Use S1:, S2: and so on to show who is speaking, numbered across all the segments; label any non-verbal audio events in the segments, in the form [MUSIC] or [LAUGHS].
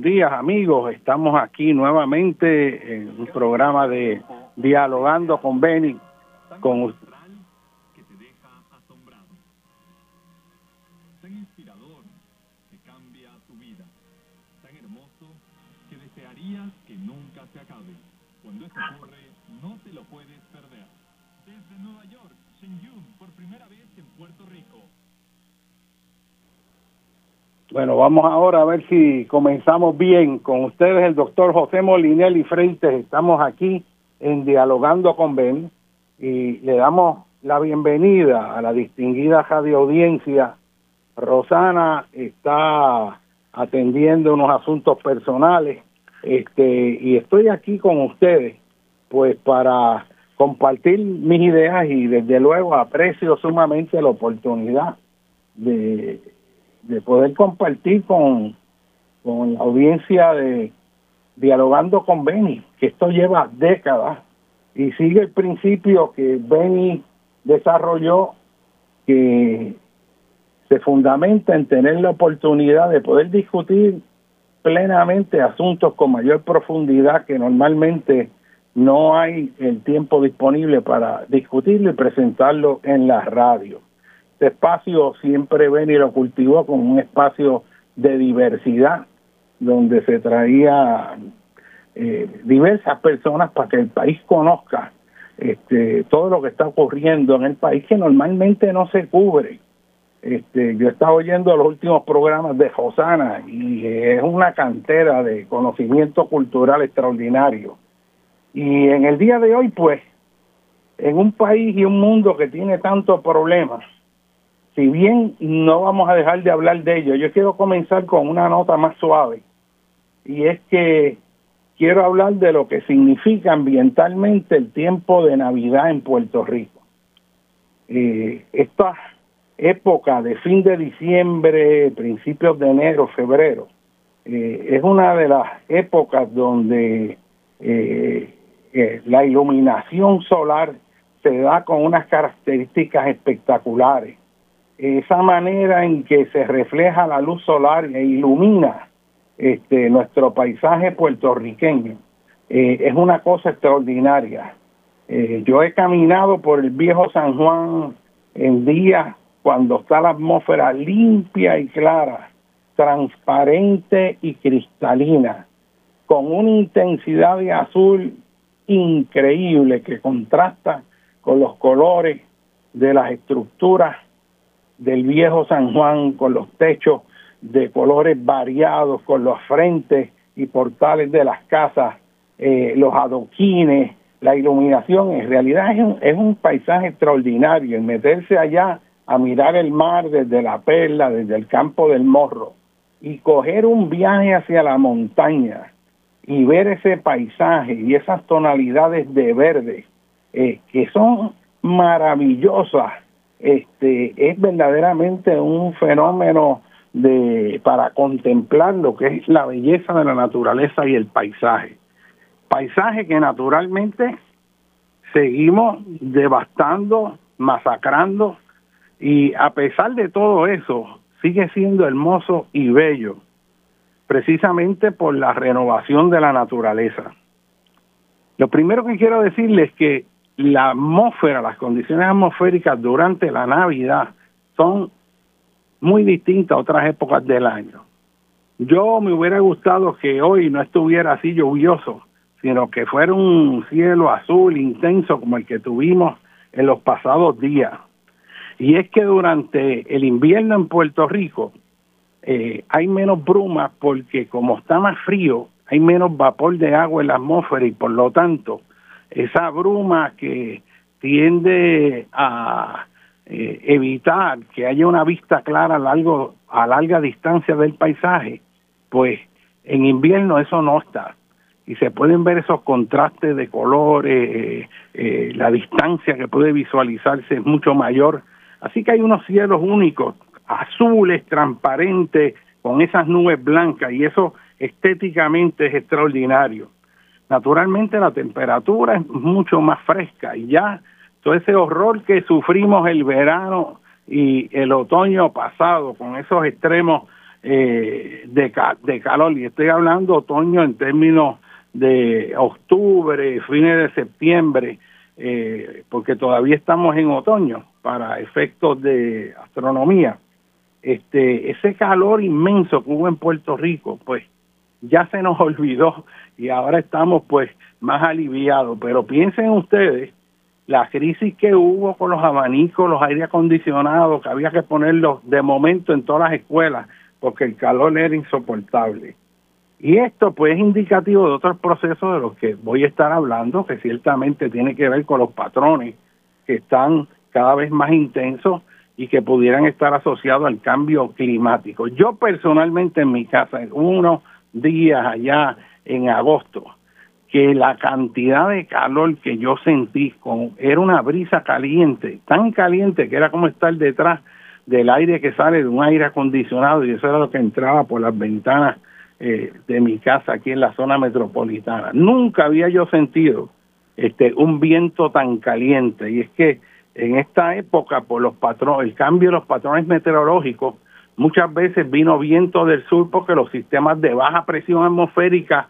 S1: Buenos días amigos, estamos aquí nuevamente en un programa de Dialogando con Benny, con puedes perder. Desde Nueva York, Shen Yun, por primera vez en Puerto Rico. Bueno, vamos ahora a ver si comenzamos bien con ustedes, el doctor José Molinelli Freites. Estamos aquí en Dialogando con Ben y le damos la bienvenida a la distinguida radio audiencia. Rosana está atendiendo unos asuntos personales este y estoy aquí con ustedes pues para compartir mis ideas y desde luego aprecio sumamente la oportunidad de de poder compartir con, con la audiencia de dialogando con Benny, que esto lleva décadas y sigue el principio que Benny desarrolló que se fundamenta en tener la oportunidad de poder discutir plenamente asuntos con mayor profundidad que normalmente no hay el tiempo disponible para discutirlo y presentarlo en la radio. Este espacio siempre ven y lo cultivó como un espacio de diversidad, donde se traía eh, diversas personas para que el país conozca este, todo lo que está ocurriendo en el país que normalmente no se cubre. Este, yo he estado oyendo los últimos programas de Josana y es una cantera de conocimiento cultural extraordinario. Y en el día de hoy, pues, en un país y un mundo que tiene tantos problemas, si bien no vamos a dejar de hablar de ello, yo quiero comenzar con una nota más suave y es que quiero hablar de lo que significa ambientalmente el tiempo de Navidad en Puerto Rico. Eh, esta época de fin de diciembre, principios de enero, febrero, eh, es una de las épocas donde eh, la iluminación solar se da con unas características espectaculares esa manera en que se refleja la luz solar e ilumina este nuestro paisaje puertorriqueño eh, es una cosa extraordinaria. Eh, yo he caminado por el viejo San Juan en días cuando está la atmósfera limpia y clara, transparente y cristalina, con una intensidad de azul increíble que contrasta con los colores de las estructuras del viejo San Juan con los techos de colores variados, con los frentes y portales de las casas, eh, los adoquines, la iluminación, en realidad es un, es un paisaje extraordinario, en meterse allá a mirar el mar desde la perla, desde el campo del morro, y coger un viaje hacia la montaña y ver ese paisaje y esas tonalidades de verde eh, que son maravillosas este es verdaderamente un fenómeno de para contemplar lo que es la belleza de la naturaleza y el paisaje. Paisaje que naturalmente seguimos devastando, masacrando y a pesar de todo eso sigue siendo hermoso y bello precisamente por la renovación de la naturaleza. Lo primero que quiero decirles es que la atmósfera, las condiciones atmosféricas durante la Navidad son muy distintas a otras épocas del año. Yo me hubiera gustado que hoy no estuviera así lluvioso, sino que fuera un cielo azul intenso como el que tuvimos en los pasados días. Y es que durante el invierno en Puerto Rico eh, hay menos brumas porque como está más frío, hay menos vapor de agua en la atmósfera y por lo tanto esa bruma que tiende a eh, evitar que haya una vista clara a, largo, a larga distancia del paisaje, pues en invierno eso no está. Y se pueden ver esos contrastes de colores, eh, eh, la distancia que puede visualizarse es mucho mayor. Así que hay unos cielos únicos, azules, transparentes, con esas nubes blancas, y eso estéticamente es extraordinario naturalmente la temperatura es mucho más fresca y ya todo ese horror que sufrimos el verano y el otoño pasado con esos extremos eh, de, calor. Y estoy hablando otoño en términos de octubre, fines de septiembre, eh, porque todavía estamos en otoño para efectos de astronomía. Este, ese calor inmenso que hubo en Puerto Rico, pues ya se nos [LAUGHS] olvidó y ahora estamos pues más aliviados. Pero piensen ustedes la crisis que hubo con los abanicos, los aire acondicionados, que había que ponerlos de momento en todas las escuelas porque el calor era insoportable. Y esto pues es indicativo de otros procesos de los que voy a estar hablando, que ciertamente tiene que ver con los patrones que están cada vez más intensos y que pudieran estar asociados al cambio climático. Yo personalmente en mi casa, en unos días allá en agosto, que la cantidad de calor que yo sentí con, era una brisa caliente, tan caliente que era como estar detrás del aire que sale de un aire acondicionado y eso era lo que entraba por las ventanas eh, de mi casa aquí en la zona metropolitana. Nunca había yo sentido este un viento tan caliente y es que en esta época por los patrones, el cambio de los patrones meteorológicos, muchas veces vino viento del sur porque los sistemas de baja presión atmosférica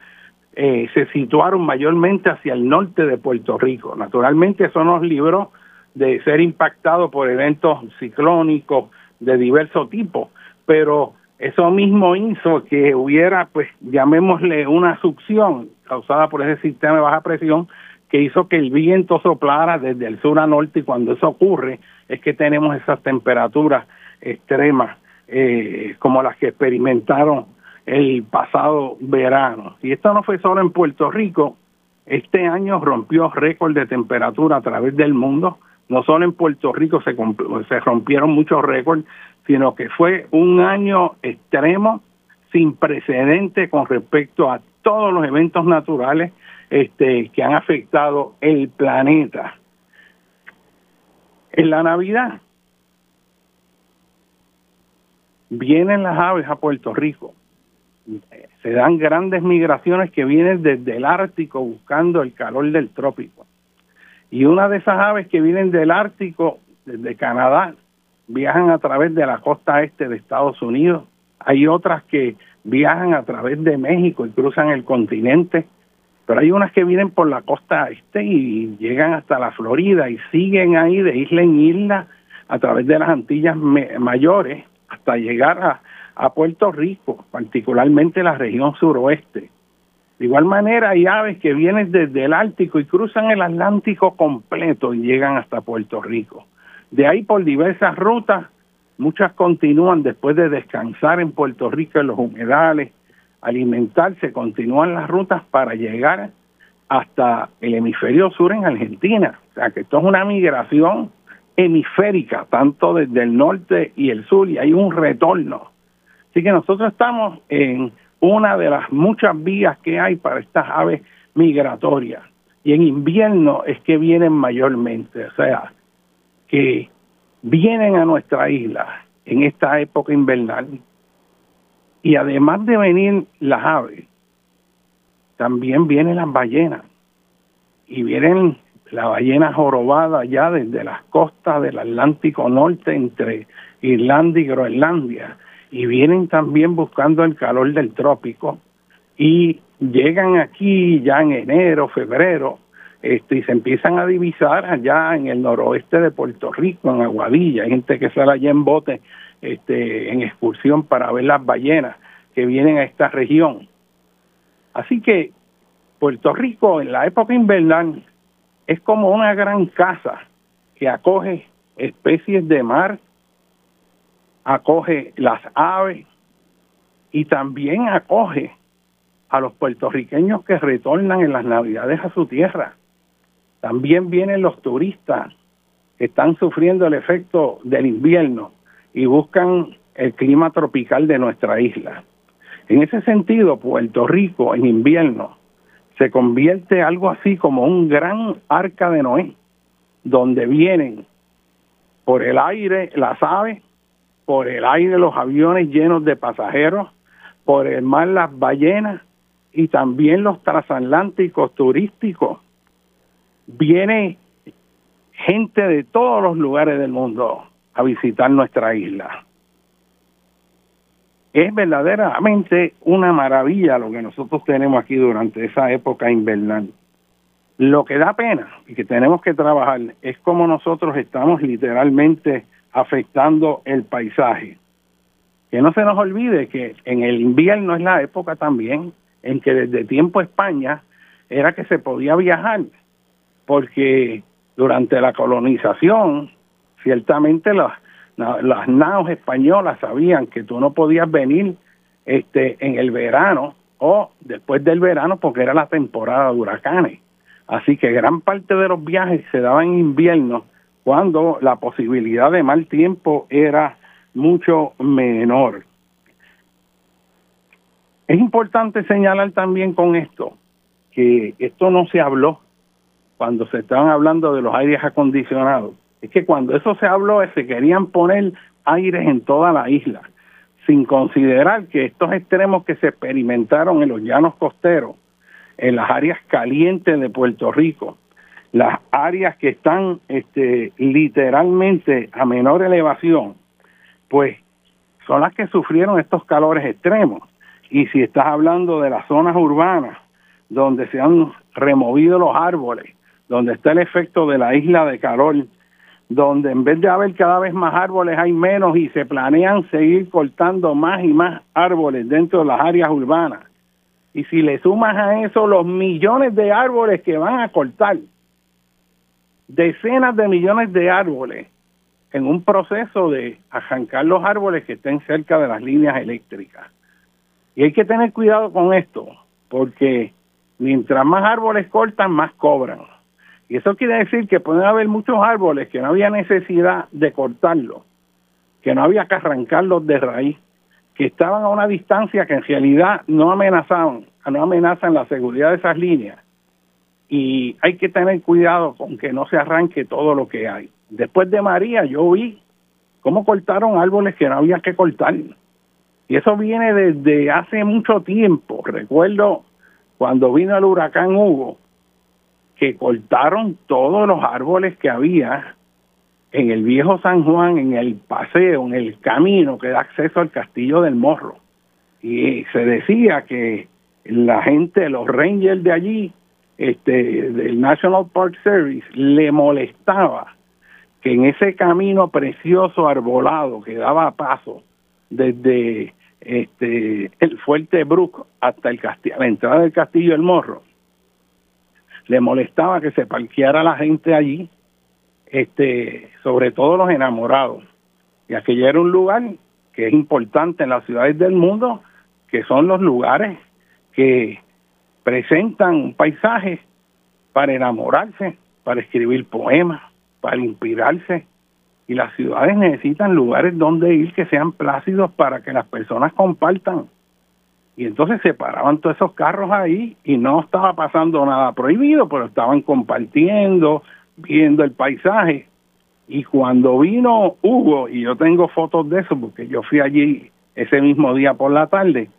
S1: eh, se situaron mayormente hacia el norte de Puerto Rico. Naturalmente eso nos libró de ser impactados por eventos ciclónicos de diverso tipo, pero eso mismo hizo que hubiera, pues, llamémosle una succión causada por ese sistema de baja presión que hizo que el viento soplara desde el sur a norte y cuando eso ocurre es que tenemos esas temperaturas extremas eh, como las que experimentaron el pasado verano. Y esto no fue solo en Puerto Rico, este año rompió récord de temperatura a través del mundo, no solo en Puerto Rico se, rompieron muchos récords, sino que fue un año extremo sin precedente con respecto a todos los eventos naturales este, que han afectado el planeta. En la Navidad vienen las aves a Puerto Rico. Se dan grandes migraciones que vienen desde el Ártico buscando el calor del trópico. Y una de esas aves que vienen del Ártico, desde Canadá, viajan a través de la costa este de Estados Unidos. Hay otras que viajan a través de México y cruzan el continente. Pero hay unas que vienen por la costa este y llegan hasta la Florida y siguen ahí de isla en isla a través de las Antillas mayores hasta llegar a, a Puerto Rico, particularmente la región suroeste. De igual manera hay aves que vienen desde el Ártico y cruzan el Atlántico completo y llegan hasta Puerto Rico. De ahí por diversas rutas, muchas continúan después de descansar en Puerto Rico en los humedales, alimentarse, continúan las rutas para llegar hasta el hemisferio sur en Argentina. O sea que esto es una migración hemisférica, tanto desde el norte y el sur, y hay un retorno. Así que nosotros estamos en una de las muchas vías que hay para estas aves migratorias. Y en invierno es que vienen mayormente, o sea, que vienen a nuestra isla en esta época invernal. Y además de venir las aves, también vienen las ballenas. Y vienen la ballena jorobada ya desde las costas del Atlántico Norte entre Irlanda y Groenlandia y vienen también buscando el calor del trópico y llegan aquí ya en enero, febrero, este, y se empiezan a divisar allá en el noroeste de Puerto Rico, en Aguadilla, hay gente que sale allá en bote este, en excursión para ver las ballenas que vienen a esta región. Así que Puerto Rico en la época invernal es como una gran casa que acoge especies de mar acoge las aves y también acoge a los puertorriqueños que retornan en las navidades a su tierra. También vienen los turistas que están sufriendo el efecto del invierno y buscan el clima tropical de nuestra isla. En ese sentido, Puerto Rico en invierno se convierte algo así como un gran arca de Noé, donde vienen por el aire las aves por el aire los aviones llenos de pasajeros, por el mar las ballenas y también los transatlánticos turísticos. Viene gente de todos los lugares del mundo a visitar nuestra isla. Es verdaderamente una maravilla lo que nosotros tenemos aquí durante esa época invernal. Lo que da pena y que tenemos que trabajar es cómo nosotros estamos literalmente afectando el paisaje. Que no se nos olvide que en el invierno es la época también en que desde tiempo España era que se podía viajar, porque durante la colonización, ciertamente las, las naos españolas sabían que tú no podías venir este en el verano o después del verano porque era la temporada de huracanes. Así que gran parte de los viajes se daban en invierno cuando la posibilidad de mal tiempo era mucho menor. Es importante señalar también con esto que esto no se habló cuando se estaban hablando de los aires acondicionados. Es que cuando eso se habló se querían poner aires en toda la isla, sin considerar que estos extremos que se experimentaron en los llanos costeros, en las áreas calientes de Puerto Rico, las áreas que están este, literalmente a menor elevación, pues son las que sufrieron estos calores extremos. Y si estás hablando de las zonas urbanas, donde se han removido los árboles, donde está el efecto de la isla de calor, donde en vez de haber cada vez más árboles hay menos y se planean seguir cortando más y más árboles dentro de las áreas urbanas. Y si le sumas a eso los millones de árboles que van a cortar, decenas de millones de árboles en un proceso de arrancar los árboles que estén cerca de las líneas eléctricas. Y hay que tener cuidado con esto, porque mientras más árboles cortan, más cobran. Y eso quiere decir que pueden haber muchos árboles que no había necesidad de cortarlos, que no había que arrancarlos de raíz, que estaban a una distancia que en realidad no amenazaban, no amenazan la seguridad de esas líneas y hay que tener cuidado con que no se arranque todo lo que hay. Después de María yo vi cómo cortaron árboles que no había que cortar. Y eso viene desde hace mucho tiempo. Recuerdo cuando vino el huracán Hugo, que cortaron todos los árboles que había en el viejo San Juan, en el paseo, en el camino que da acceso al castillo del Morro. Y se decía que la gente, los rangers de allí, este, del National Park Service le molestaba que en ese camino precioso arbolado que daba paso desde este el fuerte Brook hasta el castillo, la entrada del castillo El Morro, le molestaba que se parqueara la gente allí, este, sobre todo los enamorados. Y aquello era un lugar que es importante en las ciudades del mundo, que son los lugares que presentan un paisaje para enamorarse, para escribir poemas, para inspirarse. Y las ciudades necesitan lugares donde ir que sean plácidos para que las personas compartan. Y entonces se paraban todos esos carros ahí y no estaba pasando nada prohibido, pero estaban compartiendo, viendo el paisaje. Y cuando vino Hugo, y yo tengo fotos de eso porque yo fui allí ese mismo día por la tarde,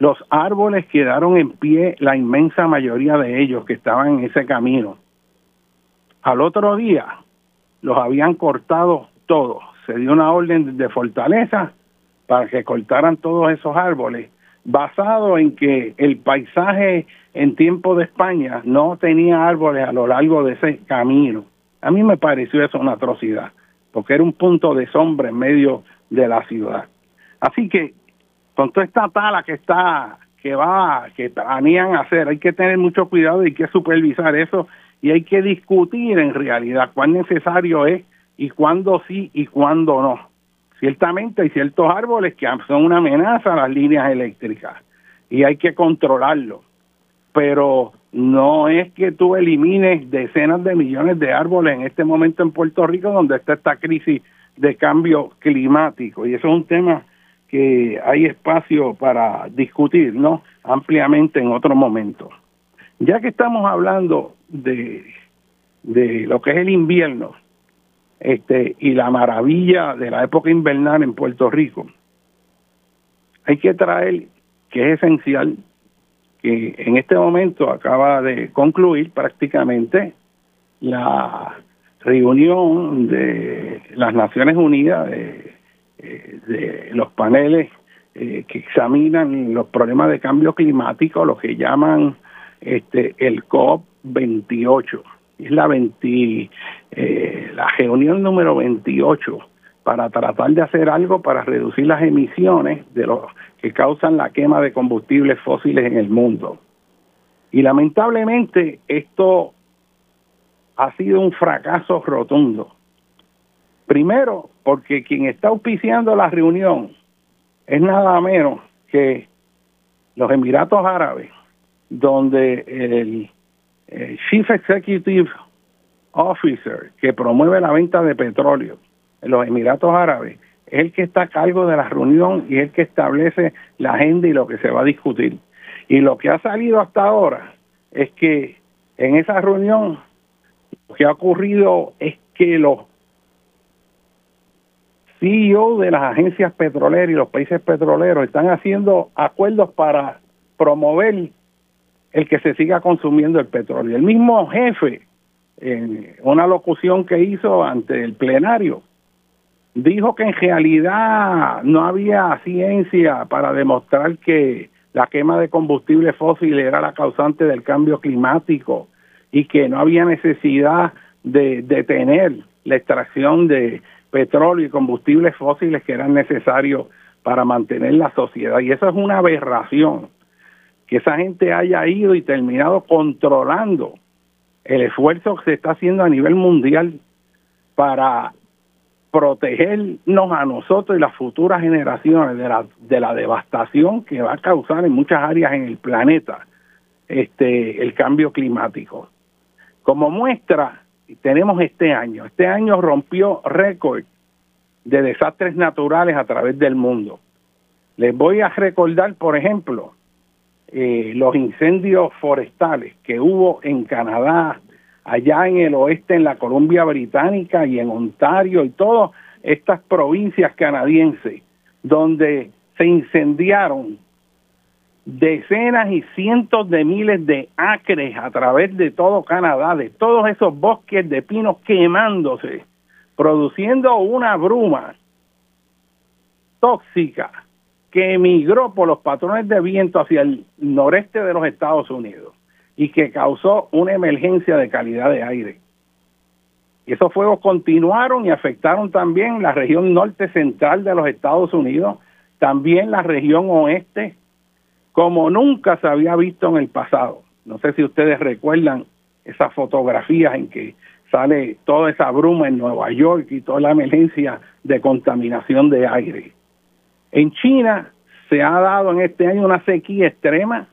S1: los árboles quedaron en pie, la inmensa mayoría de ellos que estaban en ese camino. Al otro día los habían cortado todos. Se dio una orden de fortaleza para que cortaran todos esos árboles, basado en que el paisaje en tiempo de España no tenía árboles a lo largo de ese camino. A mí me pareció eso una atrocidad, porque era un punto de sombra en medio de la ciudad. Así que con toda esta tala que está, que va, que planean hacer, hay que tener mucho cuidado y hay que supervisar eso y hay que discutir en realidad cuán necesario es y cuándo sí y cuándo no. Ciertamente hay ciertos árboles que son una amenaza a las líneas eléctricas y hay que controlarlo, pero no es que tú elimines decenas de millones de árboles en este momento en Puerto Rico donde está esta crisis de cambio climático y eso es un tema que hay espacio para discutir ¿no? ampliamente en otro momento. Ya que estamos hablando de, de lo que es el invierno este, y la maravilla de la época invernal en Puerto Rico, hay que traer que es esencial que en este momento acaba de concluir prácticamente la reunión de las Naciones Unidas de de los paneles eh, que examinan los problemas de cambio climático, lo que llaman este el COP 28. Es la 20, eh, la reunión número 28 para tratar de hacer algo para reducir las emisiones de los que causan la quema de combustibles fósiles en el mundo. Y lamentablemente esto ha sido un fracaso rotundo. Primero, porque quien está auspiciando la reunión es nada menos que los Emiratos Árabes, donde el, Chief Executive Officer que promueve la venta de petróleo en los Emiratos Árabes es el que está a cargo de la reunión y es el que establece la agenda y lo que se va a discutir. Y lo que ha salido hasta ahora es que en esa reunión lo que ha ocurrido es que los CEO de las agencias petroleras y los países petroleros están haciendo acuerdos para promover el que se siga consumiendo el petróleo. El mismo jefe, en una locución que hizo ante el plenario, dijo que en realidad no había ciencia para demostrar que la quema de combustible fósil era la causante del cambio climático y que no había necesidad de detener la extracción de petróleo y combustibles fósiles que eran necesarios para mantener la sociedad. Y eso es una aberración, que esa gente haya ido y terminado controlando el esfuerzo que se está haciendo a nivel mundial para protegernos a nosotros y las futuras generaciones de la, de la devastación que va a causar en muchas áreas en el planeta este el cambio climático. Como muestra, tenemos este año. Este año rompió récord de desastres naturales a través del mundo. Les voy a recordar, por ejemplo, eh, los incendios forestales que hubo en Canadá, allá en el oeste, en la Columbia Británica y en Ontario y todas estas provincias canadienses, donde se incendiaron decenas y cientos de miles de acres a través de todo Canadá, de todos esos bosques de pinos quemándose, produciendo una bruma tóxica que emigró por los patrones de viento hacia el noreste de los Estados Unidos y que causó una emergencia de calidad de aire. Y esos fuegos continuaron y afectaron también la región norte central de los Estados Unidos, también la región oeste como nunca se había visto en el pasado. No sé si ustedes recuerdan esas fotografías en que sale toda esa bruma en Nueva York y toda la emergencia de contaminación de aire. En China se ha dado en este año una sequía extrema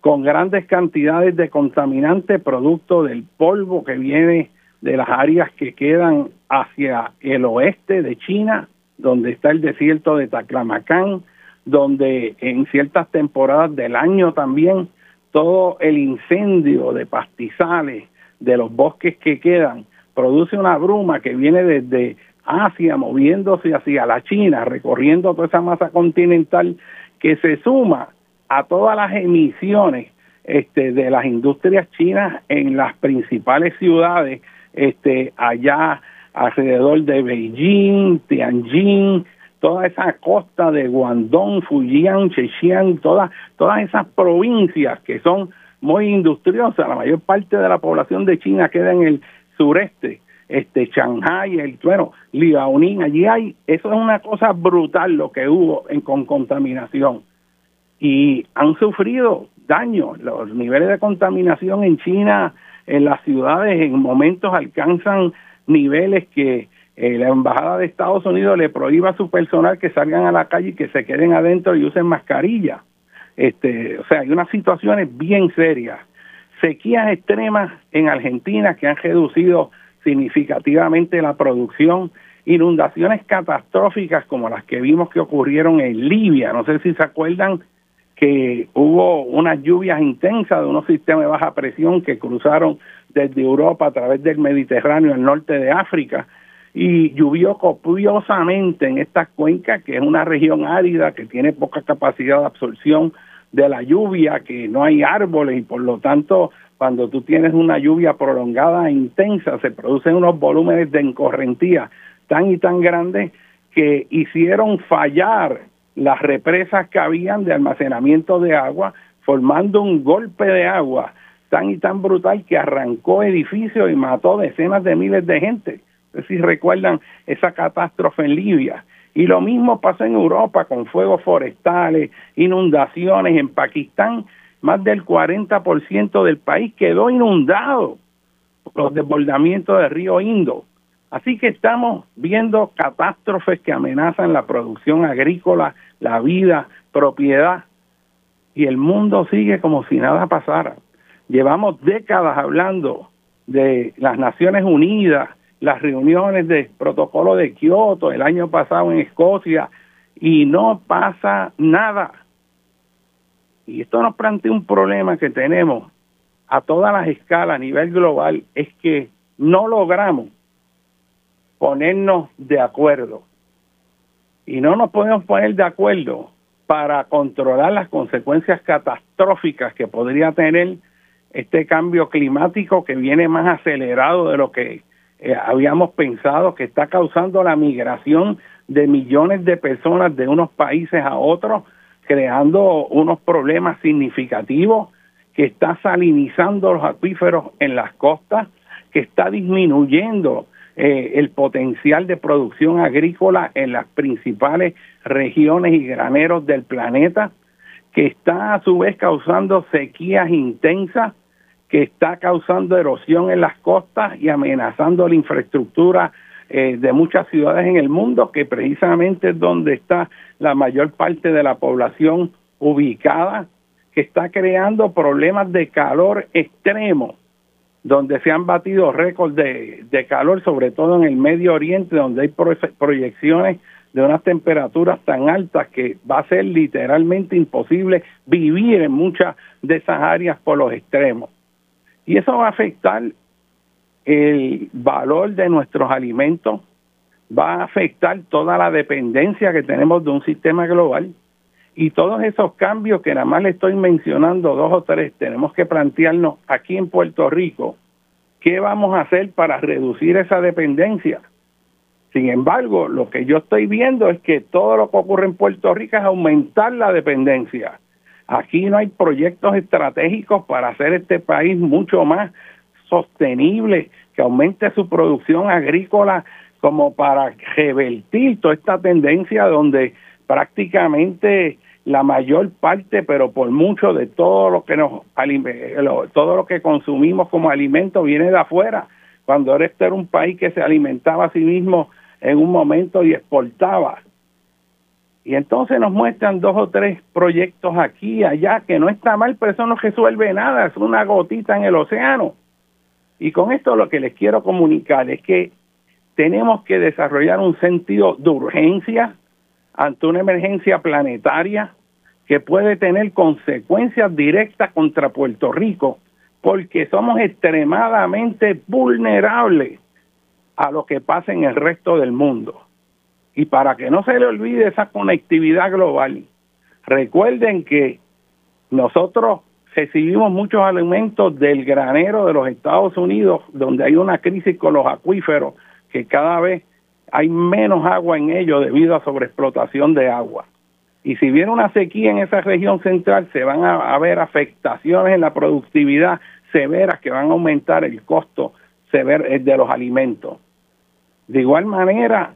S1: con grandes cantidades de contaminantes producto del polvo que viene de las áreas que quedan hacia el oeste de China, donde está el desierto de Taklamakan, donde en ciertas temporadas del año también todo el incendio de pastizales de los bosques que quedan produce una bruma que viene desde Asia moviéndose hacia la China, recorriendo toda esa masa continental que se suma a todas las emisiones este, de las industrias chinas en las principales ciudades este, allá alrededor de Beijing, Tianjin, toda esa costa de Guangdong, Fujian, Zhejiang, todas, todas esas provincias que son muy industriosas, la mayor parte de la población de China queda en el sureste, este Shanghai, el bueno, Liaoning, allí hay, eso es una cosa brutal lo que hubo en con contaminación y han sufrido daño, los niveles de contaminación en China en las ciudades en momentos alcanzan niveles que eh, la embajada de Estados Unidos le prohíba a su personal que salgan a la calle y que se queden adentro y usen mascarilla. Este, o sea, hay unas situaciones bien serias. Sequías extremas en Argentina que han reducido significativamente la producción, inundaciones catastróficas como las que vimos que ocurrieron en Libia. No sé si se acuerdan que hubo unas lluvias intensas de unos sistemas de baja presión que cruzaron desde Europa a través del Mediterráneo al norte de África y llovió copiosamente en esta cuenca, que es una región árida que tiene poca capacidad de absorción de la lluvia, que no hay árboles y por lo tanto cuando tú tienes una lluvia prolongada e intensa se producen unos volúmenes de encorrentía tan y tan grandes que hicieron fallar las represas que habían de almacenamiento de agua, formando un golpe de agua tan y tan brutal que arrancó edificios y mató decenas de miles de gente. No sé si recuerdan esa catástrofe en Libia. Y lo mismo pasó en Europa con fuegos forestales, inundaciones. En Pakistán, más del 40% del país quedó inundado por los desbordamientos del río Indo. Así que estamos viendo catástrofes que amenazan la producción agrícola, la vida, propiedad, y el mundo sigue como si nada pasara. Llevamos décadas hablando de las Naciones Unidas, las reuniones de protocolo de Kioto el año pasado en Escocia, y no pasa nada. Y esto nos plantea un problema que tenemos a todas las escalas a nivel global, es que no logramos ponernos de acuerdo. Y no nos podemos poner de acuerdo para controlar las consecuencias catastróficas que podría tener este cambio climático que viene más acelerado de lo que eh, habíamos pensado, que está causando la migración de millones de personas de unos países a otros, creando unos problemas significativos, que está salinizando los acuíferos en las costas, que está disminuyendo eh, el potencial de producción agrícola en las principales regiones y graneros del planeta, que está a su vez causando sequías intensas, que está causando erosión en las costas y amenazando la infraestructura eh, de muchas ciudades en el mundo, que precisamente es donde está la mayor parte de la población ubicada, que está creando problemas de calor extremo donde se han batido récords de, calor, sobre todo en el Medio Oriente, donde hay proyecciones de unas temperaturas tan altas que va a ser literalmente imposible vivir en muchas de esas áreas por los extremos. Y eso va a afectar el valor de nuestros alimentos, va a afectar toda la dependencia que tenemos de un sistema global y todos esos cambios que nada más le estoy mencionando, dos o tres, tenemos que plantearnos aquí en Puerto Rico, ¿qué vamos a hacer para reducir esa dependencia? Sin embargo, lo que yo estoy viendo es que todo lo que ocurre en Puerto Rico es aumentar la dependencia. Aquí no hay proyectos estratégicos para hacer este país mucho más sostenible, que aumente su producción agrícola como para revertir toda esta tendencia donde prácticamente la mayor parte, pero por mucho de todo lo que nos todo lo que consumimos como alimento viene de afuera. Cuando este era un país que se alimentaba a sí mismo en un momento y exportaba. Y entonces nos muestran dos o tres proyectos aquí y allá, que no está mal, pero eso no resuelve nada, es una gotita en el océano. Y con esto lo que les quiero comunicar es que tenemos que desarrollar un sentido de urgencia ante una emergencia planetaria que puede tener consecuencias directas contra Puerto Rico, porque somos extremadamente vulnerables a lo que pasa en el resto del mundo. Y para que no se le olvide esa conectividad global, recuerden que nosotros recibimos muchos alimentos del granero de los Estados Unidos, donde hay una crisis con los acuíferos, que cada vez hay menos agua en ellos debido a sobreexplotación de agua. Y si viene una sequía en esa región central, se van a haber afectaciones en la productividad severas que van a aumentar el costo eh, de los alimentos. De igual manera,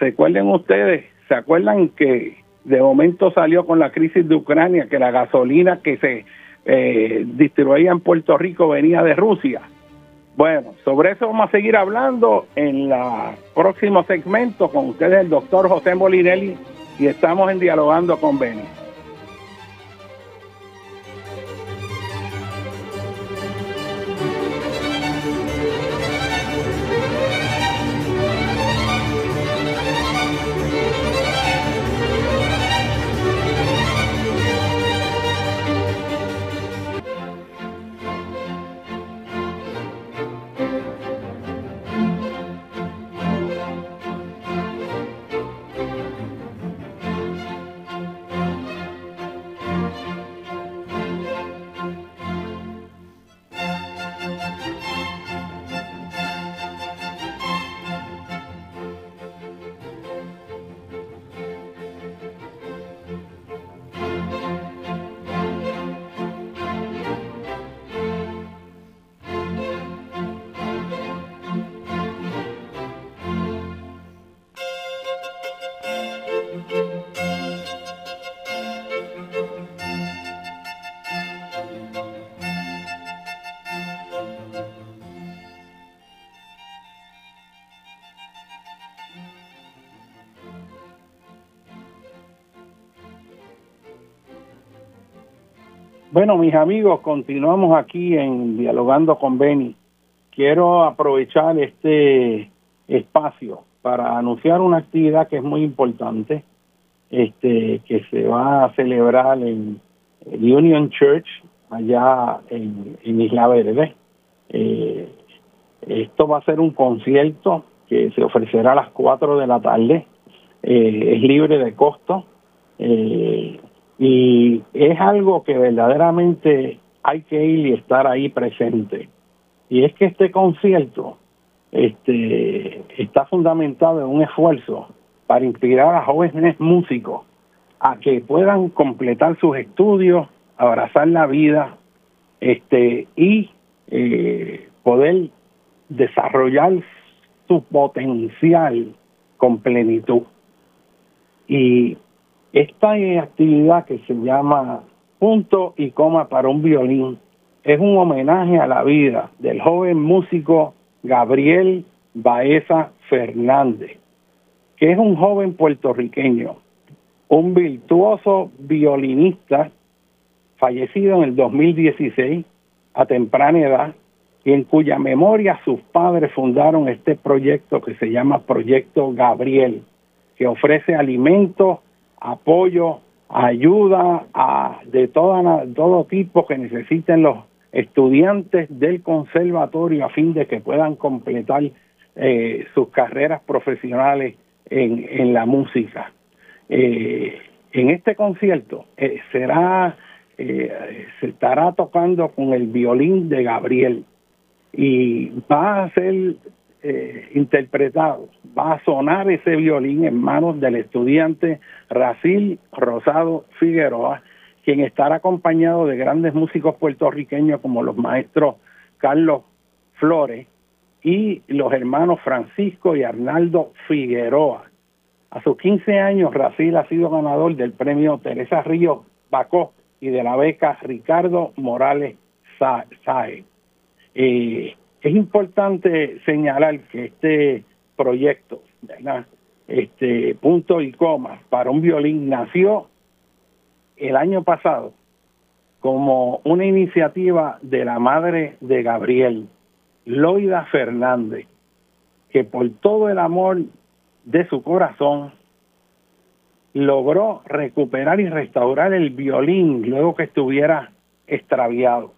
S1: recuerden ustedes, ¿se acuerdan que de momento salió con la crisis de Ucrania que la gasolina que se eh, distribuía en Puerto Rico venía de Rusia? Bueno, sobre eso vamos a seguir hablando en el próximo segmento con ustedes, el doctor José Molinelli y estamos en dialogando con Beni. Bueno, mis amigos, continuamos aquí en Dialogando con Beni. Quiero aprovechar este espacio para anunciar una actividad que es muy importante, este, que se va a celebrar en Union Church, allá en, Isla Verde. Eh, esto va a ser un concierto que se ofrecerá a las 4 de la tarde. Eh, es libre de costo. Eh, y es algo que verdaderamente hay que ir y estar ahí presente. Y es que este concierto este, está fundamentado en un esfuerzo para inspirar a jóvenes músicos a que puedan completar sus estudios, abrazar la vida este, y eh, poder desarrollar su potencial con plenitud. Y esta actividad que se llama Punto y Coma para un Violín es un homenaje a la vida del joven músico Gabriel Baeza Fernández, que es un joven puertorriqueño, un virtuoso violinista fallecido en el 2016 a temprana edad y en cuya memoria sus padres fundaron este proyecto que se llama Proyecto Gabriel, que ofrece alimentos apoyo, ayuda de todo tipo que necesiten los estudiantes del conservatorio a fin de que puedan completar eh, sus carreras profesionales en, en la música. Eh, en este concierto eh, será se estará tocando con el violín de Gabriel y va a ser eh, va a sonar ese violín en manos del estudiante Racil Rosado Figueroa, quien estará acompañado de grandes músicos puertorriqueños como los maestros Carlos Flores y los hermanos Francisco y Arnaldo Figueroa. A sus 15 años, Racil ha sido ganador del premio Teresa Ríos Bacó y de la beca Ricardo Morales Sae. Eh, es importante señalar que este proyecto, este punto y coma para un violín nació el año pasado como una iniciativa de la madre de Gabriel, Loida Fernández, que por todo el amor de su corazón logró recuperar y restaurar el violín luego que estuviera extraviado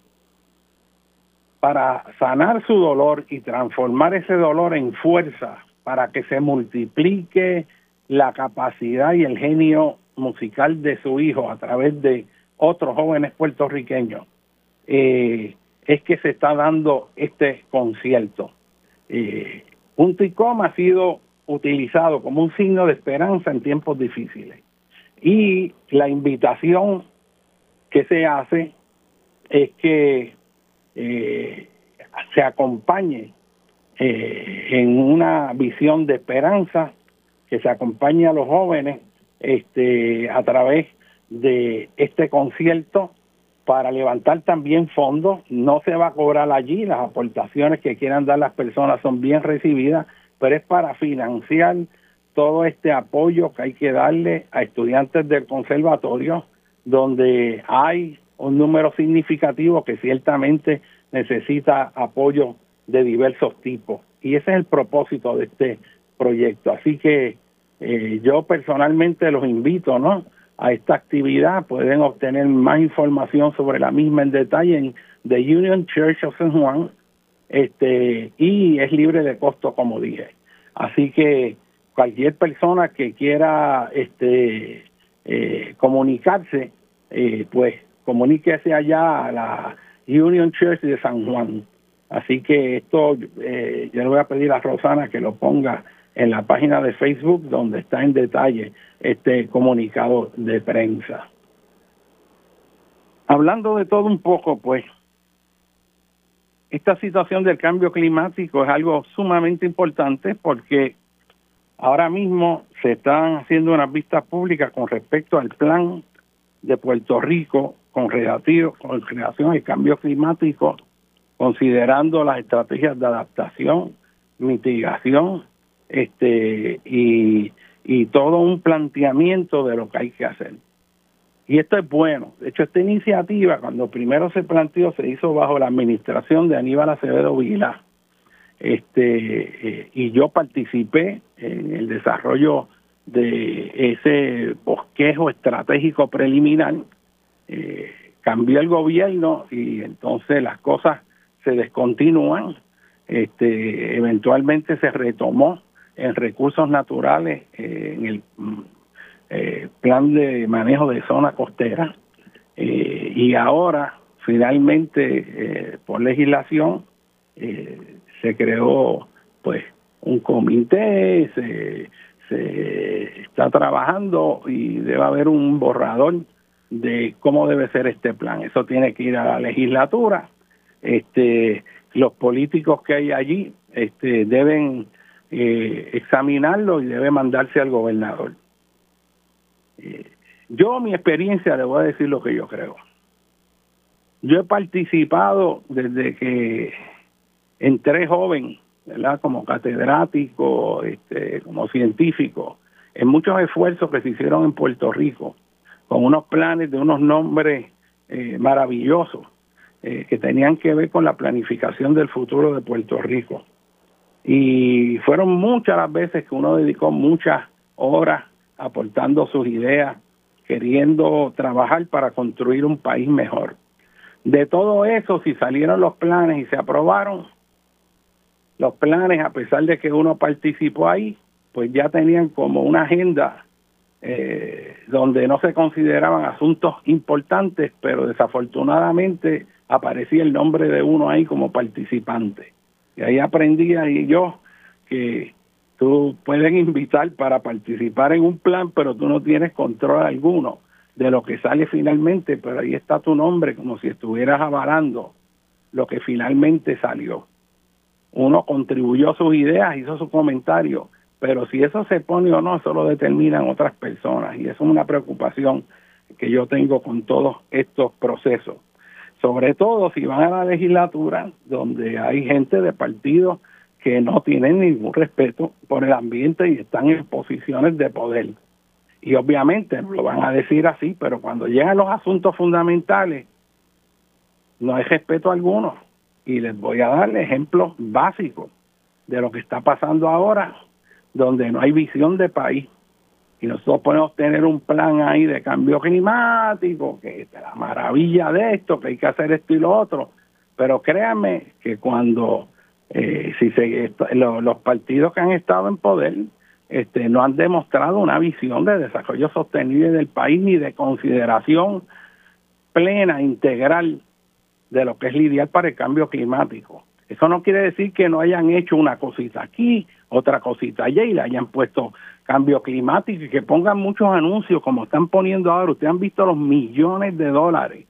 S1: para sanar su dolor y transformar ese dolor en fuerza para que se multiplique la capacidad y el genio musical de su hijo a través de otros jóvenes puertorriqueños, eh, es que se está dando este concierto. Eh, punto y coma ha sido utilizado como un signo de esperanza en tiempos difíciles. Y la invitación que se hace es que eh, se acompañe eh, en una visión de esperanza, que se acompañe a los jóvenes este, a través de este concierto para levantar también fondos. No se va a cobrar allí, las aportaciones que quieran dar las personas son bien recibidas, pero es para financiar todo este apoyo que hay que darle a estudiantes del conservatorio, donde hay un número significativo que ciertamente necesita apoyo de diversos tipos. Y ese es el propósito de este proyecto. Así que eh, yo personalmente los invito ¿no? a esta actividad. Pueden obtener más información sobre la misma en detalle en The Union Church of San Juan este, y es libre de costo, como dije. Así que cualquier persona que quiera este, eh, comunicarse, eh, pues comuníquese allá a la Union Church de San Juan. Así que esto eh, yo le voy a pedir a Rosana que lo ponga en la página de Facebook donde está en detalle este comunicado de prensa. Hablando de todo un poco, pues, esta situación del cambio climático es algo sumamente importante porque ahora mismo se están haciendo unas vistas públicas con respecto al plan de Puerto Rico con, relativo, con relación al cambio climático, considerando las estrategias de adaptación, mitigación este y, y todo un planteamiento de lo que hay que hacer. Y esto es bueno. De hecho, esta iniciativa, cuando primero se planteó, se hizo bajo la administración de Aníbal Acevedo Vilá. Este, eh, y yo participé en el desarrollo de ese bosquejo estratégico preliminar. Eh, cambió el gobierno y entonces las cosas se descontinúan. Este, eventualmente se retomó en recursos naturales eh, en el eh, plan de manejo de zona costera y ahora finalmente por legislación se creó pues un comité se, se está trabajando y debe haber un borrador de cómo debe ser este plan eso tiene que ir a la legislatura este los políticos que hay allí este deben examinarlo y debe mandarse al gobernador eh, yo, mi experiencia, le voy a decir lo que yo creo. Yo he participado desde que entré joven, ¿verdad? Como catedrático, este, como científico, en muchos esfuerzos que se hicieron en Puerto Rico, con unos planes de unos nombres eh, maravillosos eh, que tenían que ver con la planificación del futuro de Puerto Rico. Y fueron muchas las veces que uno dedicó muchas horas aportando sus ideas, queriendo trabajar para construir un país mejor. De todo eso, si salieron los planes y se aprobaron, los planes, a pesar de que uno participó ahí, pues ya tenían como una agenda eh, donde no se consideraban asuntos importantes, pero desafortunadamente aparecía el nombre de uno ahí como participante. Y ahí aprendía y yo que Tú pueden invitar para participar en un plan, pero tú no tienes control alguno de lo que sale finalmente, pero ahí está tu nombre como si estuvieras avalando lo que finalmente salió. Uno contribuyó sus ideas, hizo su comentario, pero si eso se pone o no, eso lo determinan otras personas y eso es una preocupación que yo tengo con todos estos procesos. Sobre todo si van a la legislatura, donde hay gente de partidos que no tienen ningún respeto por el ambiente y están en posiciones de poder. Y obviamente lo van a decir así, pero cuando llegan los asuntos fundamentales, no hay respeto alguno. Y les voy a dar ejemplos básicos de lo que está pasando ahora, donde no hay visión de país. Y nosotros podemos tener un plan ahí de cambio climático, que es la maravilla de esto, que hay que hacer esto y lo otro. Pero créanme que cuando eh, si se, los partidos que han estado en poder este, no han demostrado una visión de desarrollo sostenible del país ni de consideración plena, integral de lo que es lidiar para el cambio climático. Eso no quiere decir que no hayan hecho una cosita aquí, otra cosita allá y le hayan puesto cambio climático y que pongan muchos anuncios como están poniendo ahora. Ustedes han visto los millones de dólares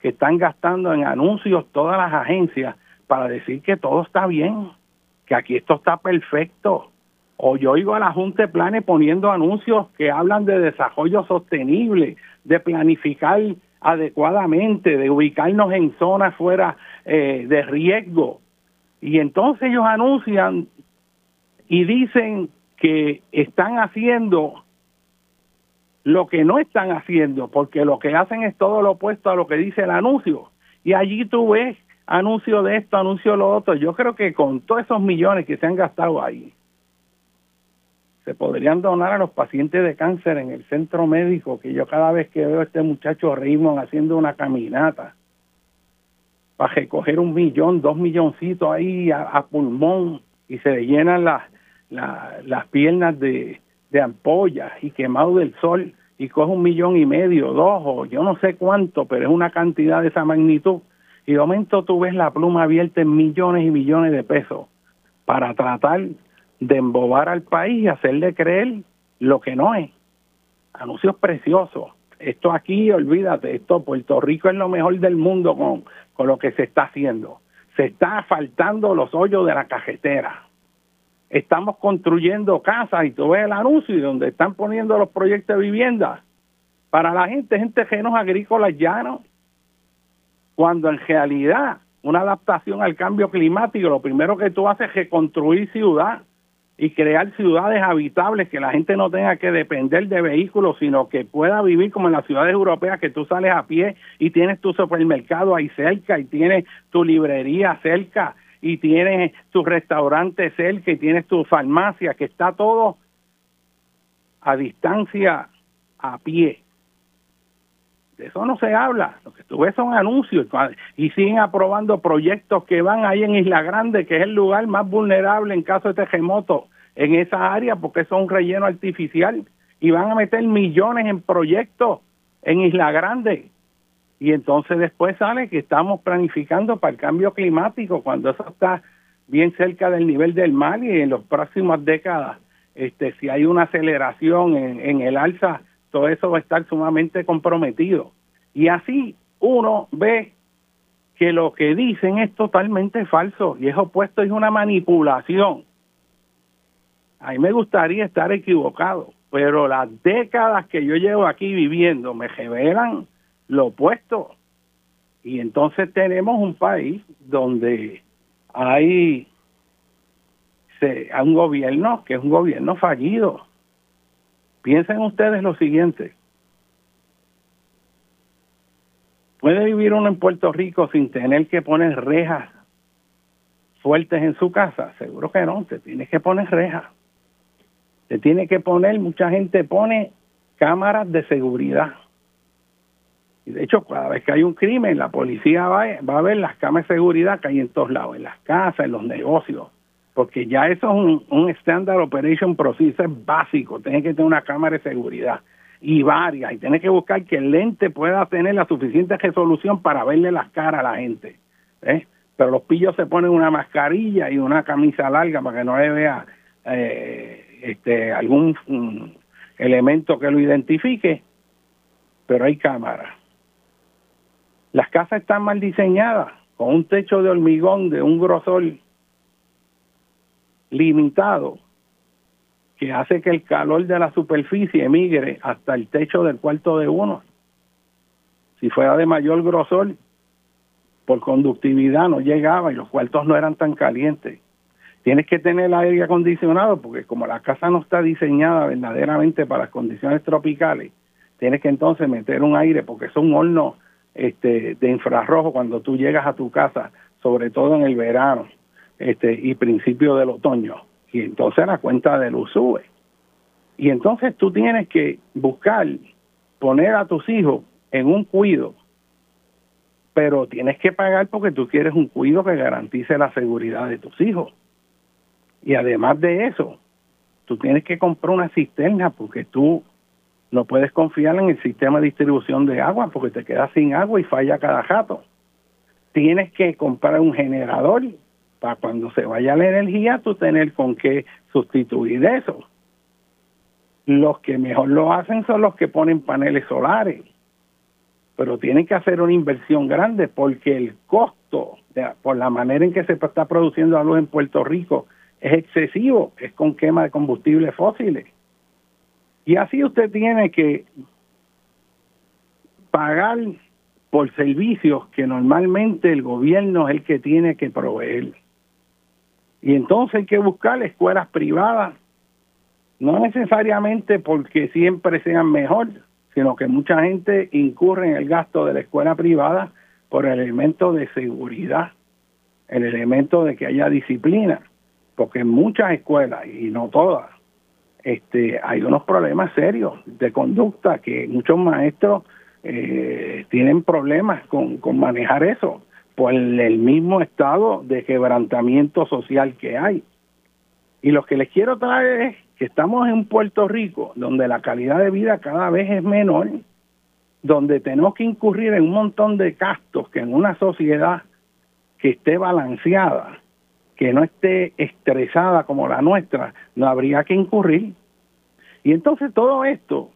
S1: que están gastando en anuncios todas las agencias para decir que todo está bien, que aquí esto está perfecto. O yo oigo a la Junta de Planes poniendo anuncios que hablan de desarrollo sostenible, de planificar adecuadamente, de ubicarnos en zonas fuera eh, de riesgo. Y entonces ellos anuncian y dicen que están haciendo lo que no están haciendo, porque lo que hacen es todo lo opuesto a lo que dice el anuncio. Y allí tú ves anuncio de esto, anuncio de lo otro. Yo creo que con todos esos millones que se han gastado ahí, se podrían donar a los pacientes de cáncer en el centro médico, que yo cada vez que veo a este muchacho Raymond haciendo una caminata para recoger un millón, dos milloncitos ahí a, pulmón y se le llenan las, las piernas de, de ampollas y quemado del sol y coge un millón y medio, dos o yo no sé cuánto, pero es una cantidad de esa magnitud y de momento tú ves la pluma abierta en millones y millones de pesos para tratar de embobar al país y hacerle creer lo que no es. Anuncios preciosos. Esto aquí, olvídate, esto Puerto Rico es lo mejor del mundo con, con lo que se está haciendo. Se está asfaltando los hoyos de la cajetera. Estamos construyendo casas y tú ves el anuncio donde están poniendo los proyectos de vivienda. Para la gente, gente genos agrícolas llanos cuando en realidad una adaptación al cambio climático, lo primero que tú haces es reconstruir ciudad, y crear ciudades habitables que la gente no tenga que depender de vehículos, sino que pueda vivir como en las ciudades europeas, que tú sales a pie y tienes tu supermercado ahí cerca y tienes tu librería cerca y tienes tu restaurante cerca y tienes tu farmacia, que está todo a distancia a pie. De eso no se habla. Lo que tú ves son anuncios y siguen aprobando proyectos que van ahí en Isla Grande, que es el lugar más vulnerable en caso de terremoto en esa área, porque son un relleno artificial y van a meter millones en proyectos en Isla Grande. Y entonces después sale que estamos planificando para el cambio climático cuando eso está bien cerca del nivel del mar y en las próximas décadas, este, si hay una aceleración en, en el alza todo eso va a estar sumamente comprometido. Y así uno ve que lo que dicen es totalmente falso y es opuesto, es una manipulación. A mí me gustaría estar equivocado, pero las décadas que yo llevo aquí viviendo me revelan lo opuesto. Y entonces tenemos un país donde hay, un gobierno que es un gobierno fallido Piensen ustedes lo siguiente. ¿Puede vivir uno en Puerto Rico sin tener que poner rejas fuertes en su casa? Seguro que no, te tienes que poner rejas. Te tiene que poner, mucha gente pone cámaras de seguridad. Y de hecho, cada vez que hay un crimen, la policía va, a ver las cámaras de seguridad que hay en todos lados, en las casas, en los negocios porque ya eso es un, un Standard Operation Procedure básico, tiene que tener una cámara de seguridad y varias, y tiene que buscar que el lente pueda tener la suficiente resolución para verle las caras a la gente. ¿eh? Pero los pillos se ponen una mascarilla y una camisa larga para que no le vea eh, este, algún mm, elemento que lo identifique, pero hay cámaras. Las casas están mal diseñadas, con un techo de hormigón de un grosor limitado que hace que el calor de la superficie emigre hasta el techo del cuarto de uno. Si fuera de mayor grosor, por conductividad no llegaba y los cuartos no eran tan calientes. Tienes que tener el aire acondicionado porque como la casa no está diseñada verdaderamente para las condiciones tropicales, tienes que entonces meter un aire porque es un horno este, de infrarrojo cuando tú llegas a tu casa, sobre todo en el verano este, y principio del otoño. Y entonces la cuenta de luz sube. Y entonces tú tienes que buscar poner a tus hijos en un cuido, pero tienes que pagar porque tú quieres un cuido que garantice la seguridad de tus hijos. Y además de eso, tú tienes que comprar una cisterna porque tú no puedes confiar en el sistema de distribución de agua porque te quedas sin agua y falla cada jato. Tienes que comprar un generador para cuando se vaya la energía, tú tener con qué sustituir eso. Los que mejor lo hacen son los que ponen paneles solares, pero tienen que hacer una inversión grande porque el costo, por la manera en que se está produciendo la luz en Puerto Rico, es excesivo, es con quema de combustibles fósiles. Y así usted tiene que pagar por servicios que normalmente el gobierno es el que tiene que proveer. Y entonces hay que buscar escuelas privadas, no necesariamente porque siempre sean mejor, sino que mucha gente incurre en el gasto de la escuela privada por el elemento de seguridad, el elemento de que haya disciplina, porque muchas escuelas, y no todas, este, hay unos problemas serios de conducta que muchos maestros eh, tienen problemas con, con manejar eso por el mismo estado de quebrantamiento social que hay. Y lo que les quiero traer es que estamos en Puerto Rico, donde la calidad de vida cada vez es menor, donde tenemos que incurrir en un montón de gastos que en una sociedad que esté balanceada, que no esté estresada como la nuestra, no habría que incurrir. Y entonces todo esto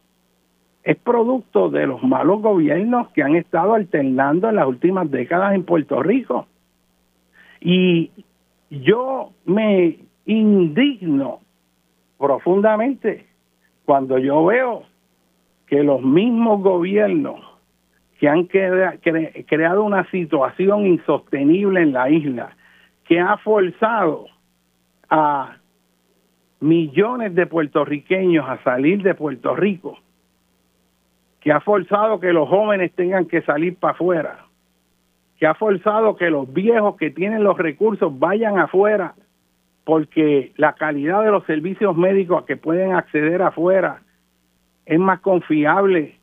S1: es producto de los malos gobiernos que han estado alternando en las últimas décadas en Puerto Rico. Y yo me indigno profundamente cuando yo veo que los mismos gobiernos que han creado una situación insostenible en la isla, que ha forzado a millones de puertorriqueños a salir de Puerto Rico, que ha forzado que los jóvenes tengan que salir para afuera, que ha forzado que los viejos que tienen los recursos vayan afuera, porque la calidad de los servicios médicos a que pueden acceder afuera es más confiable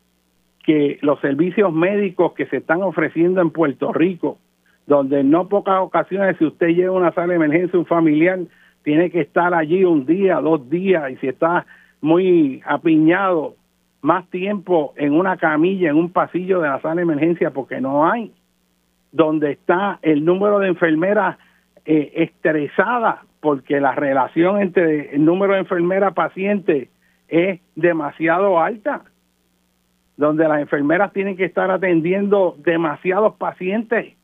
S1: que los servicios médicos que se están ofreciendo en Puerto Rico, donde en no pocas ocasiones si usted lleva una sala de emergencia un familiar, tiene que estar allí un día, dos días, y si está muy apiñado, más tiempo en una camilla, en un pasillo de la sala de emergencia, porque no hay, donde está el número de enfermeras eh, estresadas, porque la relación entre el número de enfermeras pacientes es demasiado alta, donde las enfermeras tienen que estar atendiendo demasiados pacientes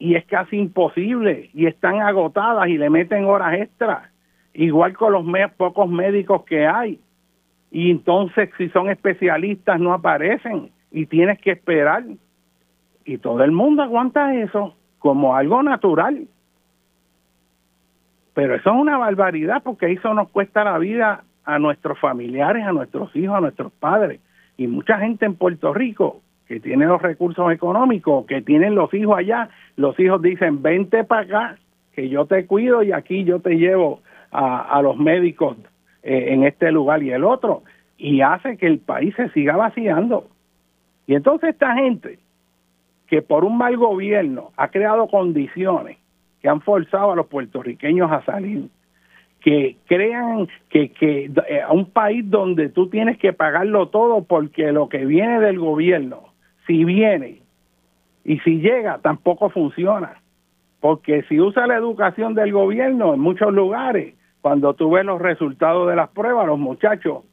S1: y es casi imposible y están agotadas y le meten horas extras, igual con los pocos médicos que hay. Y entonces si son especialistas no aparecen y tienes que esperar. Y todo el mundo aguanta eso como algo natural. Pero eso es una barbaridad porque eso nos cuesta la vida a nuestros familiares, a nuestros hijos, a nuestros padres. Y mucha gente en Puerto Rico que tiene los recursos económicos, que tienen los hijos allá, los hijos dicen, vente para acá, que yo te cuido y aquí yo te llevo a, los médicos eh, en este lugar y el otro, y hace que el país se siga vaciando. Y entonces esta gente, que por un mal gobierno ha creado condiciones que han forzado a los puertorriqueños a salir, que crean que, que eh, a un país donde tú tienes que pagarlo todo porque lo que viene del gobierno si viene y si llega tampoco funciona. Porque si usa la educación del gobierno en muchos lugares, cuando tú ves los resultados de las pruebas, los muchachos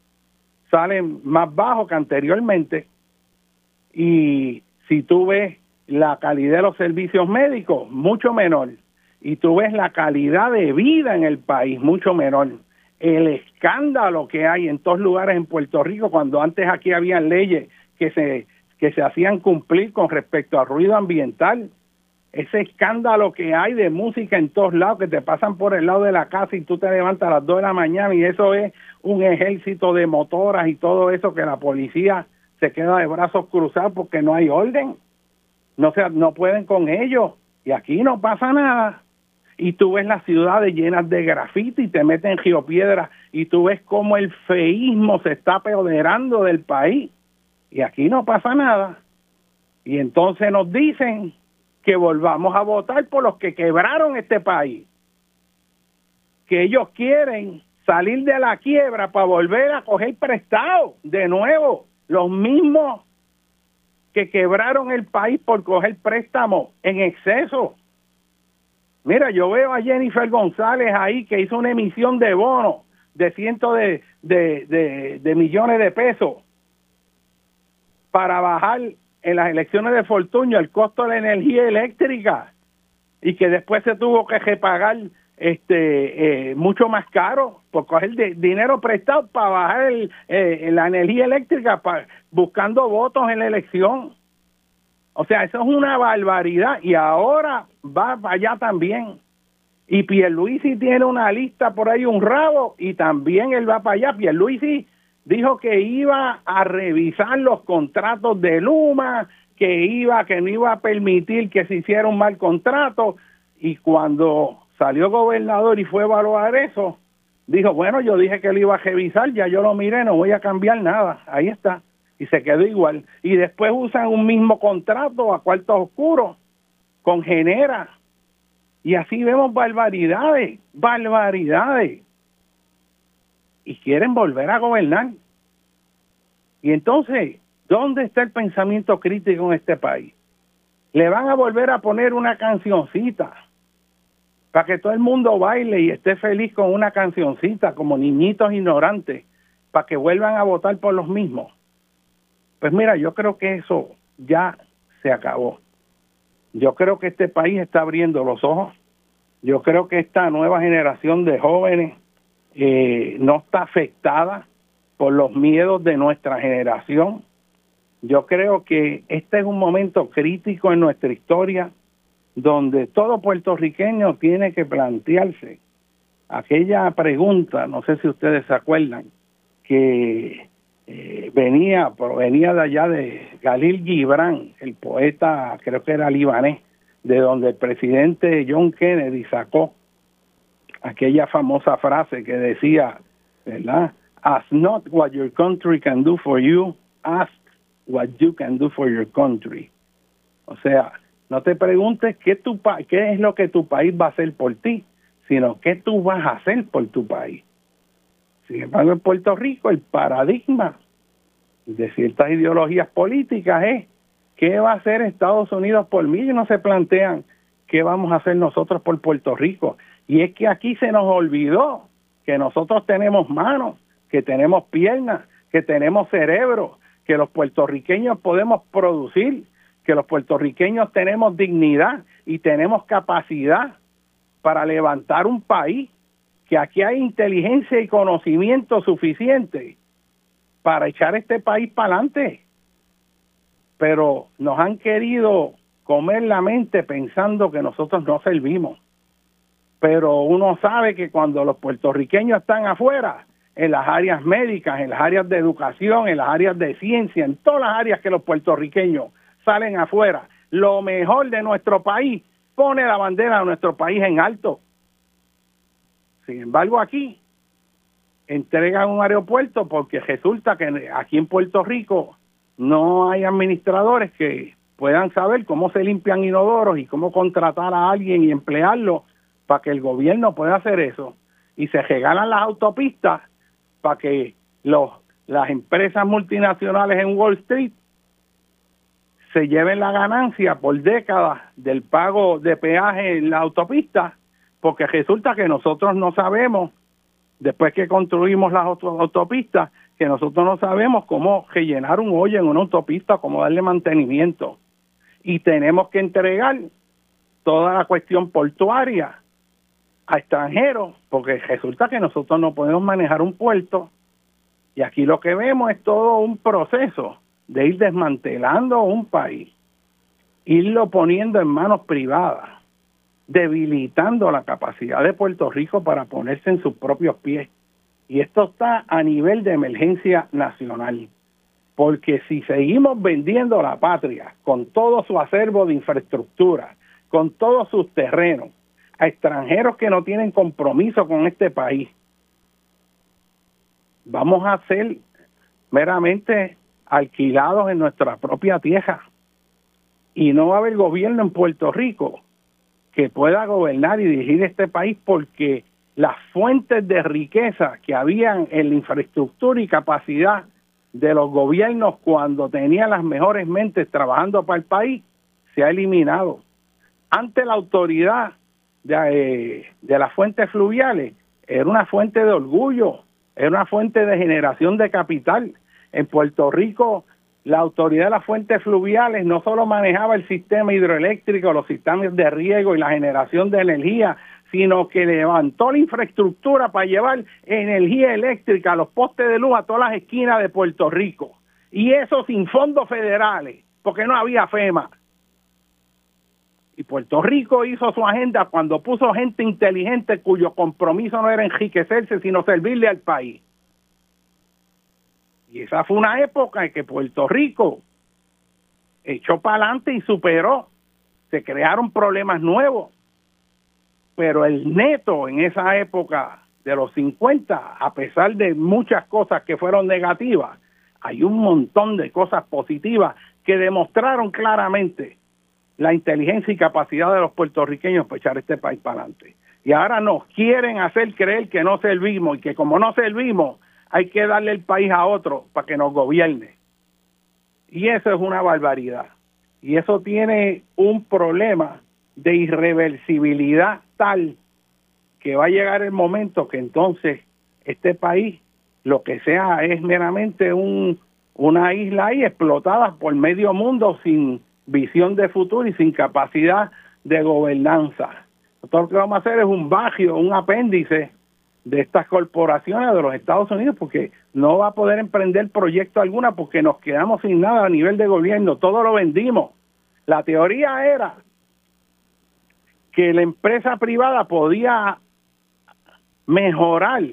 S1: salen más bajos que anteriormente. Y si tú ves la calidad de los servicios médicos, mucho menor. Y tú ves la calidad de vida en el país, mucho menor. El escándalo que hay en todos lugares en Puerto Rico, cuando antes aquí había leyes que se que se hacían cumplir con respecto al ruido ambiental. Ese escándalo que hay de música en todos lados, que te pasan por el lado de la casa y tú te levantas a las 2 de la mañana y eso es un ejército de motoras y todo eso que la policía se queda de brazos cruzados porque no hay orden. No, se, no pueden con ellos. Y aquí no pasa nada. Y tú ves las ciudades llenas de grafiti y te meten geopiedra y tú ves cómo el feísmo se está apoderando del país y aquí no pasa nada. Y entonces nos dicen que volvamos a votar por los que quebraron este país. Que ellos quieren salir de la quiebra para volver a coger prestado de nuevo. Los mismos que quebraron el país por coger préstamo en exceso. Mira, yo veo a Jennifer González ahí que hizo una emisión de bonos de cientos de, de, de millones de pesos para bajar en las elecciones de Fortuño el costo de la energía eléctrica y que después se tuvo que repagar este eh, mucho más caro por coger dinero prestado para bajar eh, la energía eléctrica buscando votos en la elección. O sea, eso es una barbaridad y ahora va para allá también. Y Pierluisi tiene una lista por ahí, un rabo, y también él va para allá. Pierluisi dijo que iba a revisar los contratos de Luma, que iba, que no iba a permitir que se hiciera un mal contrato, y cuando salió gobernador y fue a evaluar eso, dijo, bueno, yo dije que lo iba a revisar, ya yo lo miré, no voy a cambiar nada, ahí está, y se quedó igual. Y después usan un mismo contrato a cuartos oscuros, con Genera, y así vemos barbaridades, barbaridades y quieren volver a gobernar. Y entonces, ¿dónde está el pensamiento crítico en este país? Le van a volver a poner una cancioncita para que todo el mundo baile y esté feliz con una cancioncita como niñitos ignorantes para que vuelvan a votar por los mismos. Pues mira, yo creo que eso ya se acabó. Yo creo que este país está abriendo los ojos. Yo creo que esta nueva generación de jóvenes eh, no está afectada por los miedos de nuestra generación. Yo creo que este es un momento crítico en nuestra historia donde todo puertorriqueño tiene que plantearse aquella pregunta, no sé si ustedes se acuerdan, que eh, venía, provenía de allá de Galil Gibran, el poeta, creo que era libanés, de donde el presidente John Kennedy sacó aquella famosa frase que decía, ¿verdad? Ask not what your country can do for you, ask what you can do for your country. O sea, no te preguntes qué, tu qué es lo que tu país va a hacer por ti, sino qué tú vas a hacer por tu país. Sin embargo, en Puerto Rico el paradigma de ciertas ideologías políticas es qué va a hacer Estados Unidos por mí y no se plantean qué vamos a hacer nosotros por Puerto Rico. Y es que aquí se nos olvidó que nosotros tenemos manos, que tenemos piernas, que tenemos cerebro, que los puertorriqueños podemos producir, que los puertorriqueños tenemos dignidad y tenemos capacidad para levantar un país, que aquí hay inteligencia y conocimiento suficiente para echar este país para adelante. Pero nos han querido comer la mente pensando que nosotros no servimos. Pero uno sabe que cuando los puertorriqueños están afuera, en las áreas médicas, en las áreas de educación, en las áreas de ciencia, en todas las áreas que los puertorriqueños salen afuera, lo mejor de nuestro país pone la bandera de nuestro país en alto. Sin embargo, aquí entregan un aeropuerto porque resulta que aquí en Puerto Rico no hay administradores que puedan saber cómo se limpian inodoros y cómo contratar a alguien y emplearlo para que el gobierno pueda hacer eso. Y se regalan las autopistas para que los, las empresas multinacionales en Wall Street se lleven la ganancia por décadas del pago de peaje en la autopista, porque resulta que nosotros no sabemos, después que construimos las autopistas, que nosotros no sabemos cómo rellenar un hoyo en una autopista, cómo darle mantenimiento. Y tenemos que entregar toda la cuestión portuaria a extranjeros, porque resulta que nosotros no podemos manejar un puerto. Y aquí lo que vemos es todo un proceso de ir desmantelando un país, irlo poniendo en manos privadas, debilitando la capacidad de Puerto Rico para ponerse en sus propios pies y esto está a nivel de emergencia nacional. Porque si seguimos vendiendo la patria con todo su acervo de infraestructura, con todos sus terrenos, a extranjeros que no tienen compromiso con este país, vamos a ser meramente alquilados en nuestra propia tierra. Y no va a haber gobierno en Puerto Rico que pueda gobernar y dirigir este país porque las fuentes de riqueza que habían en la infraestructura y capacidad de los gobiernos cuando tenían las mejores mentes trabajando para el país se ha eliminado. Ante la autoridad de, eh, de las fuentes fluviales, era una fuente de orgullo, era una fuente de generación de capital. En Puerto Rico, la autoridad de las fuentes fluviales no solo manejaba el sistema hidroeléctrico, los sistemas de riego y la generación de energía, sino que levantó la infraestructura para llevar energía eléctrica a los postes de luz a todas las esquinas de Puerto Rico. Y eso sin fondos federales, porque no había FEMA. Y Puerto Rico hizo su agenda cuando puso gente inteligente cuyo compromiso no era enriquecerse, sino servirle al país. Y esa fue una época en que Puerto Rico echó para adelante y superó. Se crearon problemas nuevos pero el neto en esa época de los 50, a pesar de muchas cosas que fueron negativas, hay un montón de cosas positivas que demostraron claramente la inteligencia y capacidad de los puertorriqueños para echar este país para adelante. Y ahora nos quieren hacer creer que no servimos y que como no servimos hay que darle el país a otro para que nos gobierne. Y eso es una barbaridad. Y eso tiene un problema de irreversibilidad tal que va a llegar el momento que entonces este país lo que sea es meramente un, una isla ahí explotada por medio mundo sin visión de futuro y sin capacidad de gobernanza. Todo lo que vamos a hacer es un bagio, un apéndice de estas corporaciones de los Estados Unidos porque no va a poder emprender proyecto alguna porque nos quedamos sin nada a nivel de gobierno, todo lo vendimos. La teoría era que la empresa privada podía mejorar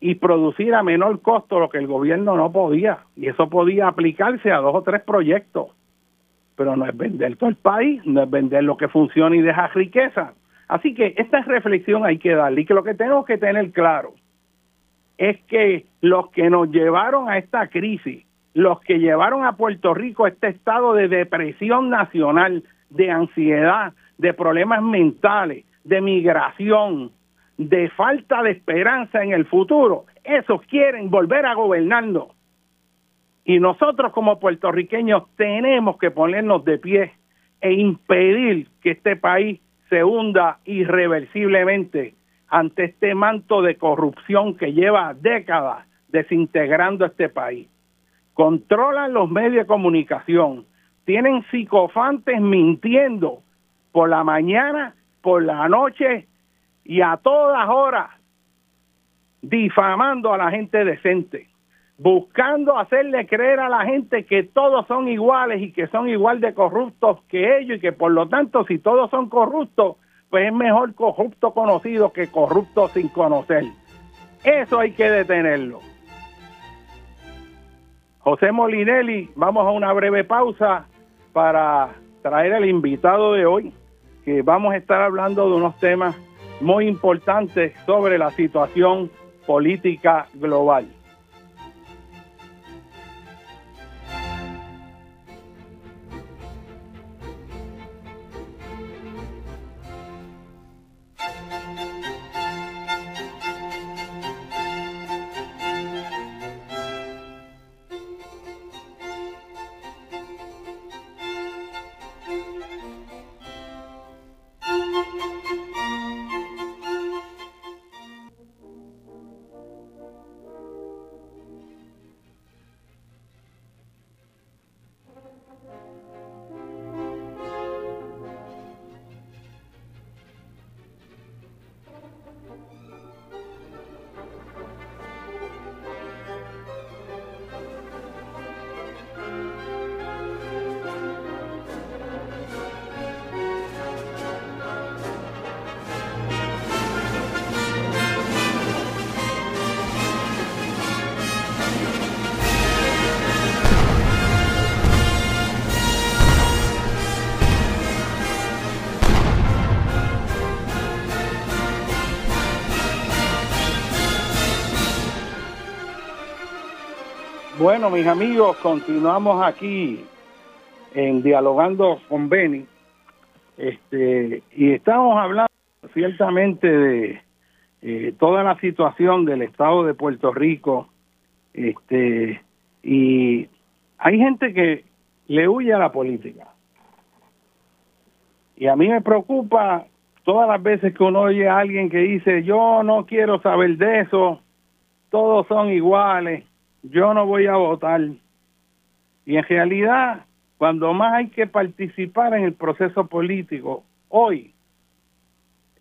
S1: y producir a menor costo lo que el gobierno no podía. Y eso podía aplicarse a dos o tres proyectos. Pero no es vender todo el país, no es vender lo que funciona y deja riqueza. Así que esta reflexión hay que darle y que lo que tenemos que tener claro es que los que nos llevaron a esta crisis, los que llevaron a Puerto Rico a este estado de depresión nacional, de ansiedad, de problemas mentales, de migración, de falta de esperanza en el futuro, esos quieren volver a gobernarnos. Y nosotros como puertorriqueños tenemos que ponernos de pie e impedir que este país se hunda irreversiblemente ante este manto de corrupción que lleva décadas desintegrando este país. Controlan los medios de comunicación, tienen psicofantes mintiendo por la mañana, por la noche y a todas horas, difamando a la gente decente, buscando hacerle creer a la gente que todos son iguales y que son igual de corruptos que ellos y que por lo tanto si todos son corruptos, pues es mejor corrupto conocido que corrupto sin conocer. Eso hay que detenerlo. José Molinelli, vamos a una breve pausa para traer al invitado de hoy, que vamos a estar hablando de unos temas muy importantes sobre la situación política global. Bueno, mis amigos, continuamos aquí en Dialogando con Beni. Este, y estamos hablando ciertamente de eh, toda la situación del estado de Puerto Rico. Este, y hay gente que le huye a la política. Y a mí me preocupa todas las veces que uno oye a alguien que dice, yo no quiero saber de eso, todos son iguales yo no voy a votar. Y en realidad, cuando más hay que participar en el proceso político, hoy,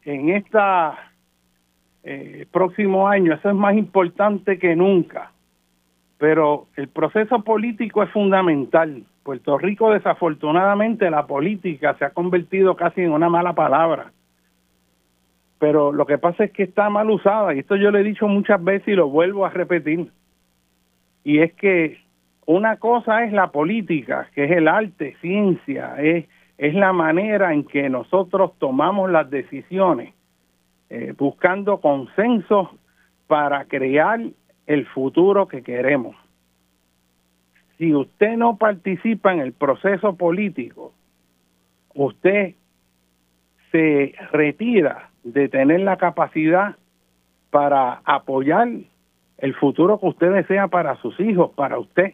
S1: en este próximo año, eso es más importante que nunca. Pero el proceso político es fundamental. Puerto Rico, desafortunadamente, la política se ha convertido casi en una mala palabra. Pero lo que pasa es que está mal usada, y esto yo lo he dicho muchas veces y lo vuelvo a repetir y es que una cosa es la política, que es el arte, ciencia, es, la manera en que nosotros tomamos las decisiones, eh, buscando consenso para crear el futuro que queremos. Si usted no participa en el proceso político, usted se retira de tener la capacidad para apoyar el futuro que usted desea para sus hijos, para usted.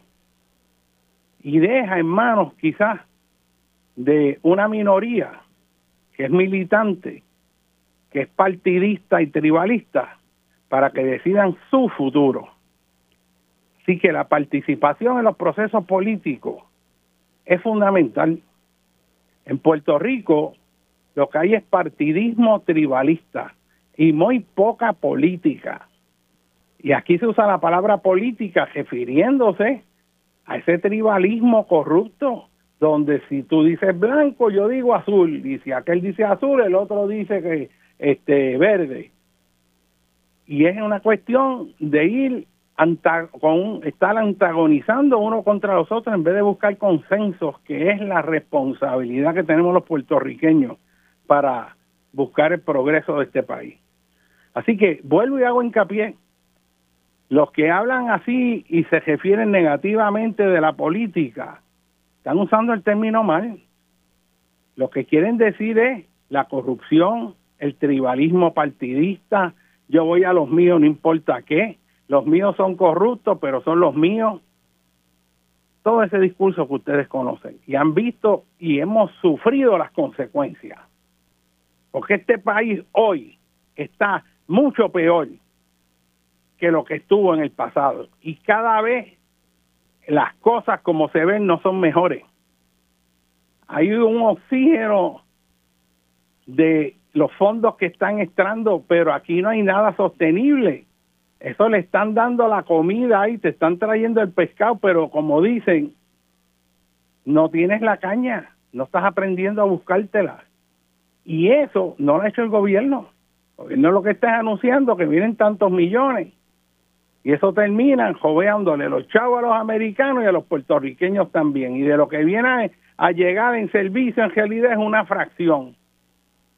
S1: Y deja en manos quizás de una minoría que es militante, que es partidista y tribalista, para que decidan su futuro. Así que la participación en los procesos políticos es fundamental. En Puerto Rico lo que hay es partidismo tribalista y muy poca política. Y aquí se usa la palabra política refiriéndose a ese tribalismo corrupto, donde si tú dices blanco, yo digo azul, y si aquel dice azul, el otro dice que este verde. Y es una cuestión de ir con, estar antagonizando uno contra los otros en vez de buscar consensos, que es la responsabilidad que tenemos los puertorriqueños para buscar el progreso de este país. Así que vuelvo y hago hincapié, los que hablan así y se refieren negativamente de la política, están usando el término mal. Lo que quieren decir es la corrupción, el tribalismo partidista, yo voy a los míos no importa qué, los míos son corruptos, pero son los míos. Todo ese discurso que ustedes conocen y han visto y hemos sufrido las consecuencias. Porque este país hoy está mucho peor que lo que estuvo en el pasado. Y cada vez las cosas como se ven no son mejores. Hay un oxígeno de los fondos que están entrando, pero aquí no hay nada sostenible. Eso le están dando la comida y te están trayendo el pescado, pero como dicen, no tienes la caña, no estás aprendiendo a buscártela. Y eso no lo ha hecho el gobierno. El gobierno lo que está anunciando que vienen tantos millones. Y eso termina joveándole los chavos a los americanos y a los puertorriqueños también. Y de lo que viene a llegar en servicio en realidad es una fracción.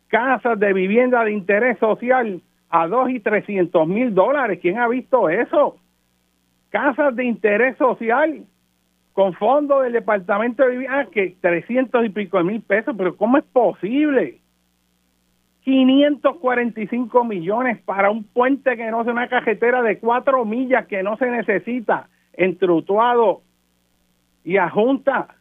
S1: Casas de vivienda de interés social a dos y trescientos mil dólares. ¿Quién ha visto eso? Casas de interés social con fondos del departamento de vivienda, ah, que trescientos y pico de mil pesos, pero ¿cómo es posible? 545 millones para un puente que no es una cajetera de cuatro millas que no se necesita, entrutuado y ajunta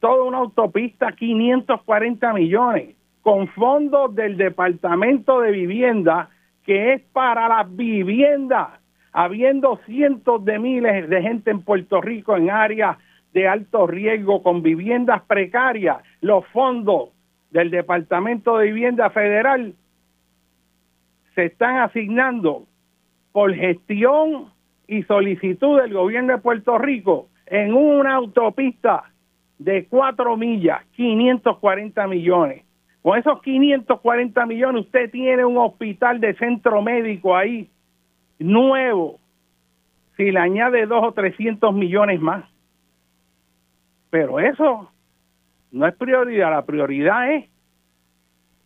S1: toda una autopista, 540 millones, con fondos del Departamento de Vivienda que es para las viviendas, habiendo cientos de miles de gente en Puerto Rico en áreas de alto riesgo con viviendas precarias, los fondos del Departamento de Vivienda Federal se están asignando por gestión y solicitud del gobierno de Puerto Rico en una autopista de cuatro millas, 540 millones. Con esos 540 millones usted tiene un hospital de centro médico ahí nuevo, si le añade dos o 300 millones más. Pero eso no es prioridad, la prioridad es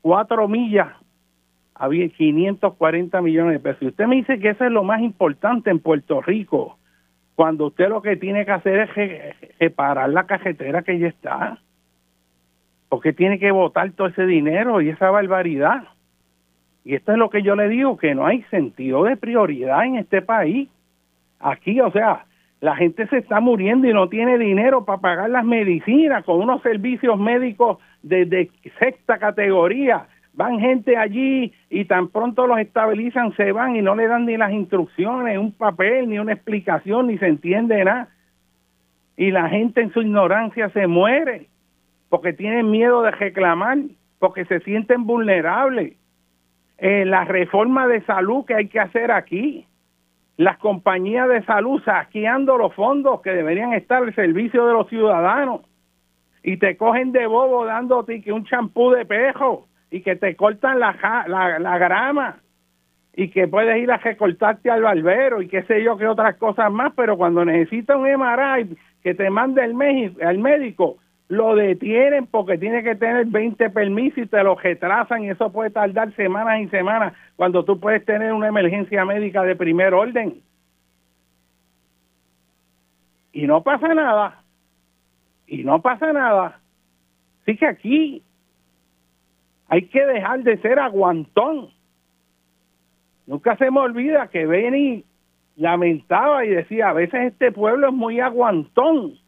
S1: cuatro millas, había 540 millones de pesos. Y usted me dice que eso es lo más importante en Puerto Rico, cuando usted lo que tiene que hacer es reparar la cajetera que ya está porque tiene que votar todo ese dinero y esa barbaridad? Y esto es lo que yo le digo, que no hay sentido de prioridad en este país. Aquí, o sea, la gente se está muriendo y no tiene dinero para pagar las medicinas con unos servicios médicos de, sexta categoría. Van gente allí y tan pronto los estabilizan, se van y no le dan ni las instrucciones, un papel, ni una explicación, ni se entiende nada. Y la gente en su ignorancia se muere porque tienen miedo de reclamar, porque se sienten vulnerables. Eh, la reforma de salud que hay que hacer aquí, las compañías de salud saqueando los fondos que deberían estar al servicio de los ciudadanos. Y te cogen de bobo dándote que un champú de pejo y que te cortan la, la, la grama. Y que puedes ir a recortarte al barbero y qué sé yo qué otras cosas más, pero cuando necesitas un MRI que te mande el, el médico, lo detienen porque tiene que tener 20 permisos y te lo retrasan y eso puede tardar semanas y semanas cuando tú puedes tener una emergencia médica de primer orden. Y no pasa nada. Y no pasa nada. Así que aquí hay que dejar de ser aguantón. Nunca se me olvida que Benny lamentaba y decía, a veces este pueblo es muy aguantón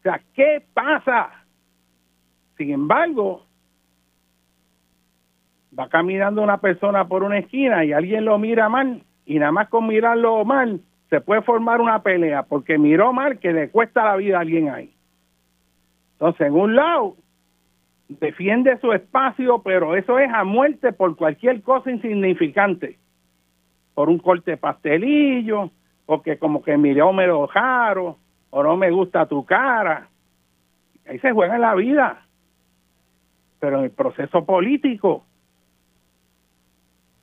S1: o sea, ¿qué pasa? Sin embargo, va caminando una persona por una esquina y alguien lo mira mal y nada más con mirarlo mal se puede formar una pelea porque miró mal que le cuesta la vida a alguien ahí. Entonces, en un lado, defiende su espacio, pero eso es a muerte por cualquier cosa insignificante. Por un corte pastelillo, porque como que miró medio jaro, o no me gusta tu cara. Ahí se juega la vida. Pero en el proceso político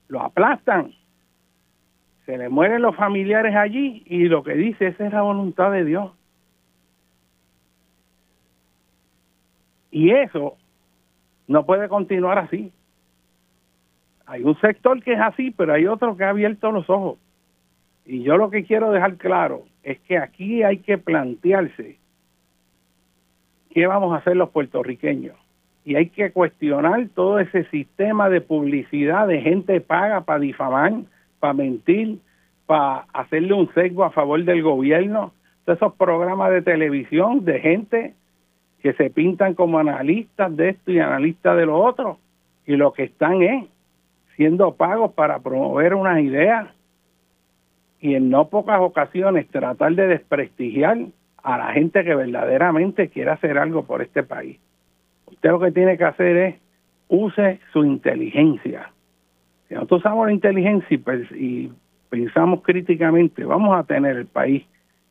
S1: lo aplastan. se le mueren los familiares allí y lo que dice esa es la voluntad de Dios. Y eso no puede continuar así. Hay un sector que es así, pero hay otro que ha abierto los ojos. Y yo lo que quiero dejar claro es que aquí hay que plantearse qué vamos a hacer los puertorriqueños. Y hay que cuestionar todo ese sistema de publicidad de gente paga para difamar, para mentir, para hacerle un sesgo a favor del gobierno. Todos esos programas de televisión de gente que se pintan como analistas de esto y analistas de lo otro. Y lo que están es siendo pagos para promover unas ideas y en no pocas ocasiones tratar de desprestigiar a la gente que verdaderamente quiere hacer algo por este país. Usted lo que tiene que hacer es use su inteligencia. Si nosotros usamos la inteligencia y, pensamos críticamente, vamos a tener el país,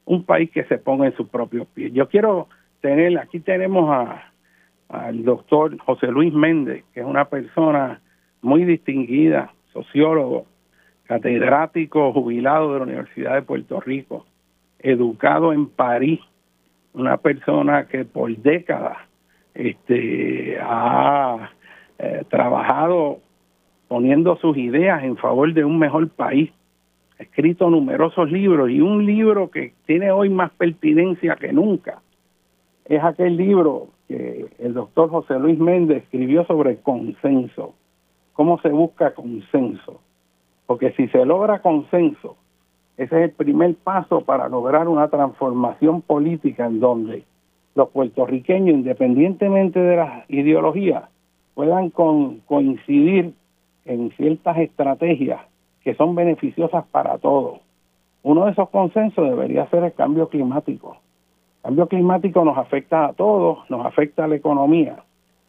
S1: un país que se ponga en sus propios pies. Yo quiero tener, aquí tenemos a, al doctor José Luis Méndez, que es una persona muy distinguida, sociólogo, catedrático jubilado de la Universidad de Puerto Rico, educado en París, una persona que por décadas este, ha eh, trabajado poniendo sus ideas en favor de un mejor país, ha escrito numerosos libros y un libro que tiene hoy más pertinencia que nunca es aquel libro que el doctor José Luis Méndez escribió sobre consenso, cómo se busca consenso, porque si se logra consenso, ese es el primer paso para lograr una transformación política en donde los puertorriqueños, independientemente de las ideologías, puedan coincidir en ciertas estrategias que son beneficiosas para todos. Uno de esos consensos debería ser el cambio climático. El cambio climático nos afecta a todos, nos afecta a la economía.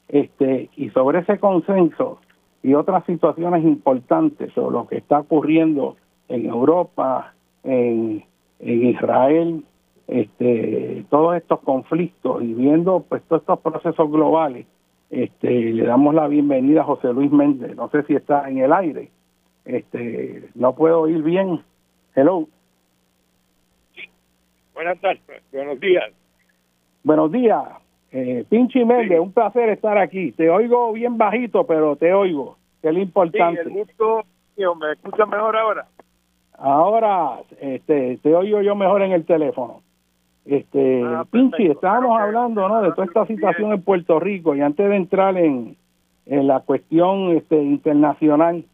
S1: Este, y sobre ese consenso y otras situaciones importantes sobre lo que está ocurriendo en Europa, en, Israel, este, todos estos conflictos y viendo pues todos estos procesos globales, este, le damos la bienvenida a José Luis Méndez. No sé si está en el aire. Este, no puedo oír bien. Hello.
S2: Buenas tardes, buenos días.
S1: Buenos días. Eh, Pinchi Méndez, un placer estar aquí. Te oigo bien bajito, pero te oigo, que es lo importante.
S2: Sí, el gusto, ¿me escuchas mejor ahora?
S1: Ahora este, te oigo yo mejor en el teléfono. Este, ah, Pinchi, estábamos hablando ¿no? de toda esta situación en Puerto Rico y antes de entrar en, en la cuestión este, internacional,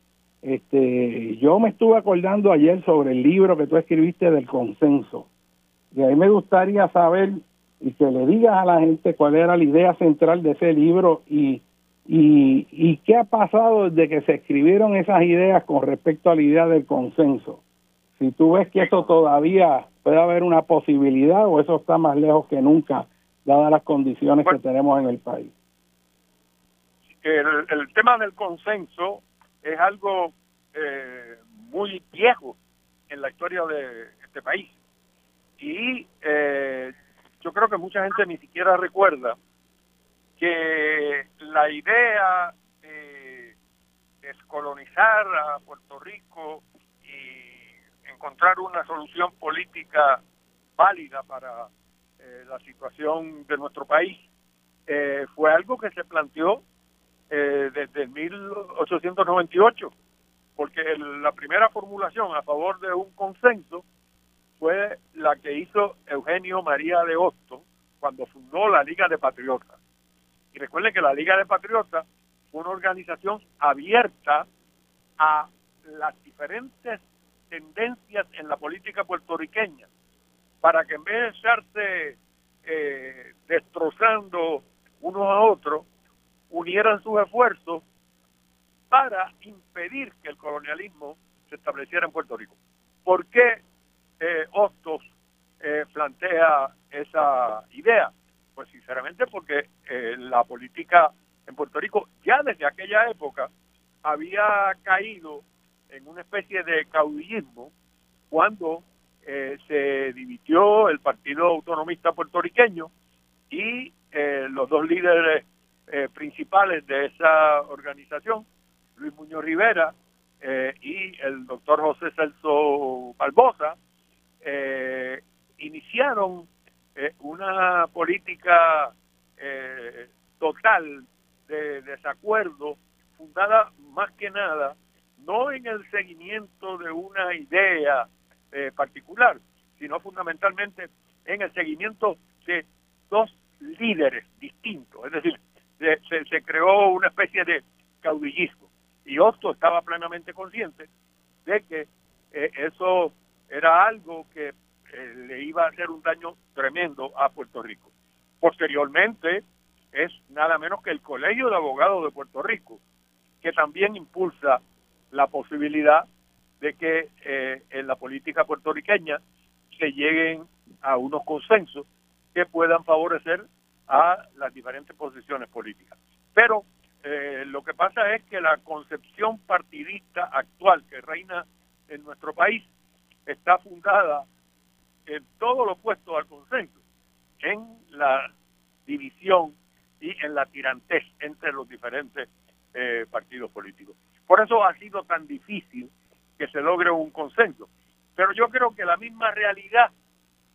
S1: este, yo me estuve acordando ayer sobre el libro que tú escribiste del consenso. Y ahí me gustaría saber y que le digas a la gente cuál era la idea central de ese libro y, y, y qué ha pasado desde que se escribieron esas ideas con respecto a la idea del consenso si tú ves que eso todavía puede haber una posibilidad o eso está más lejos que nunca, dadas las condiciones que tenemos en el país.
S2: El, tema del consenso es algo eh, muy viejo en la historia de este país. Y eh, yo creo que mucha gente ni siquiera recuerda que la idea de descolonizar a Puerto Rico encontrar una solución política válida para eh, la situación de nuestro país eh, fue algo que se planteó eh, desde 1898, porque la primera formulación a favor de un consenso fue la que hizo Eugenio María de Hostos cuando fundó la Liga de Patriotas. Y recuerden que la Liga de Patriotas fue una organización abierta a las diferentes tendencias en la política puertorriqueña para que en vez de estarse eh, destrozando unos a otros, unieran sus esfuerzos para impedir que el colonialismo se estableciera en Puerto Rico. ¿Por qué eh, Hostos eh, plantea esa idea? Pues sinceramente porque eh, la política en Puerto Rico ya desde aquella época había caído en una especie de caudillismo cuando eh, se dividió el Partido Autonomista Puertorriqueño y eh, los dos líderes eh, principales de esa organización, Luis Muñoz Rivera eh, y el doctor José Celso Barbosa eh, iniciaron eh, una política total de desacuerdo fundada más que nada no en el seguimiento de una idea particular, sino fundamentalmente en el seguimiento de dos líderes distintos. Es decir, se, creó una especie de caudillismo. Y Otto estaba plenamente consciente de que eh, eso era algo que eh, le iba a hacer un daño tremendo a Puerto Rico. Posteriormente, es nada menos que el Colegio de Abogados de Puerto Rico, que también impulsa la posibilidad de que eh, en la política puertorriqueña se lleguen a unos consensos que puedan favorecer a las diferentes posiciones políticas. Pero eh, lo que pasa es que la concepción partidista actual que reina en nuestro país está fundada en todo lo opuesto al consenso, en la división y en la tirantez entre los diferentes eh, partidos políticos. Por eso ha sido tan difícil que se logre un consenso. Pero yo creo que la misma realidad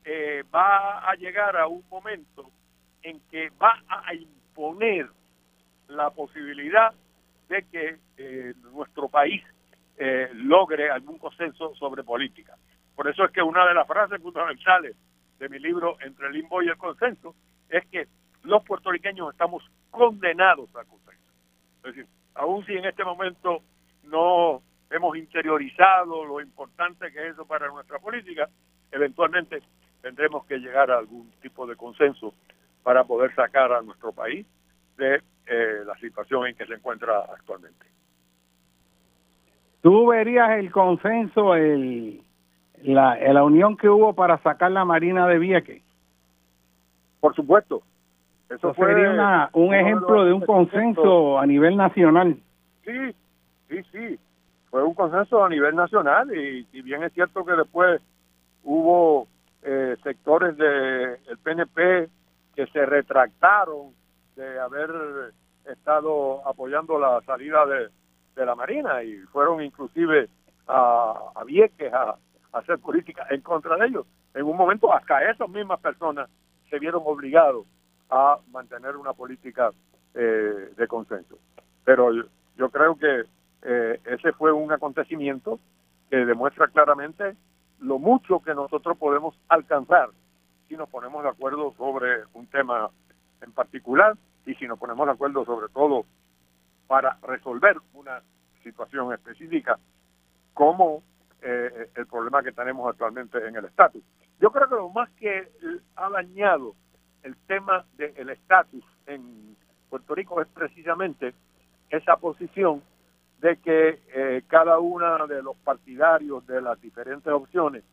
S2: eh, va a llegar a un momento en que va a imponer la posibilidad de que eh, nuestro país eh, logre algún consenso sobre política. Por eso es que una de las frases fundamentales de mi libro Entre el limbo y el consenso es que los puertorriqueños estamos condenados al consenso. Es decir, aun si en este momento no hemos interiorizado lo importante que es eso para nuestra política, eventualmente tendremos que llegar a algún tipo de consenso para poder sacar a nuestro país de eh, la situación en que se encuentra actualmente.
S1: ¿Tú verías el consenso, el, la, la unión que hubo para sacar la Marina de Vieques?
S2: Por supuesto.
S1: Eso, sería un ejemplo de, un consenso a nivel nacional.
S2: Sí, sí, sí. Fue un consenso a nivel nacional y, y bien es cierto que después hubo eh, sectores del el PNP que se retractaron de haber estado apoyando la salida de, la Marina y fueron inclusive a, a Vieques a, hacer política en contra de ellos. En un momento hasta esas mismas personas se vieron obligados a mantener una política eh, de consenso. Pero yo, creo que eh, ese fue un acontecimiento que demuestra claramente lo mucho que nosotros podemos alcanzar si nos ponemos de acuerdo sobre un tema en particular y si nos ponemos de acuerdo sobre todo para resolver una situación específica como eh, el problema que tenemos actualmente en el estatus. Yo creo que lo más que ha dañado el tema del estatus en Puerto Rico es precisamente esa posición de que eh, cada uno de los partidarios de las diferentes opciones,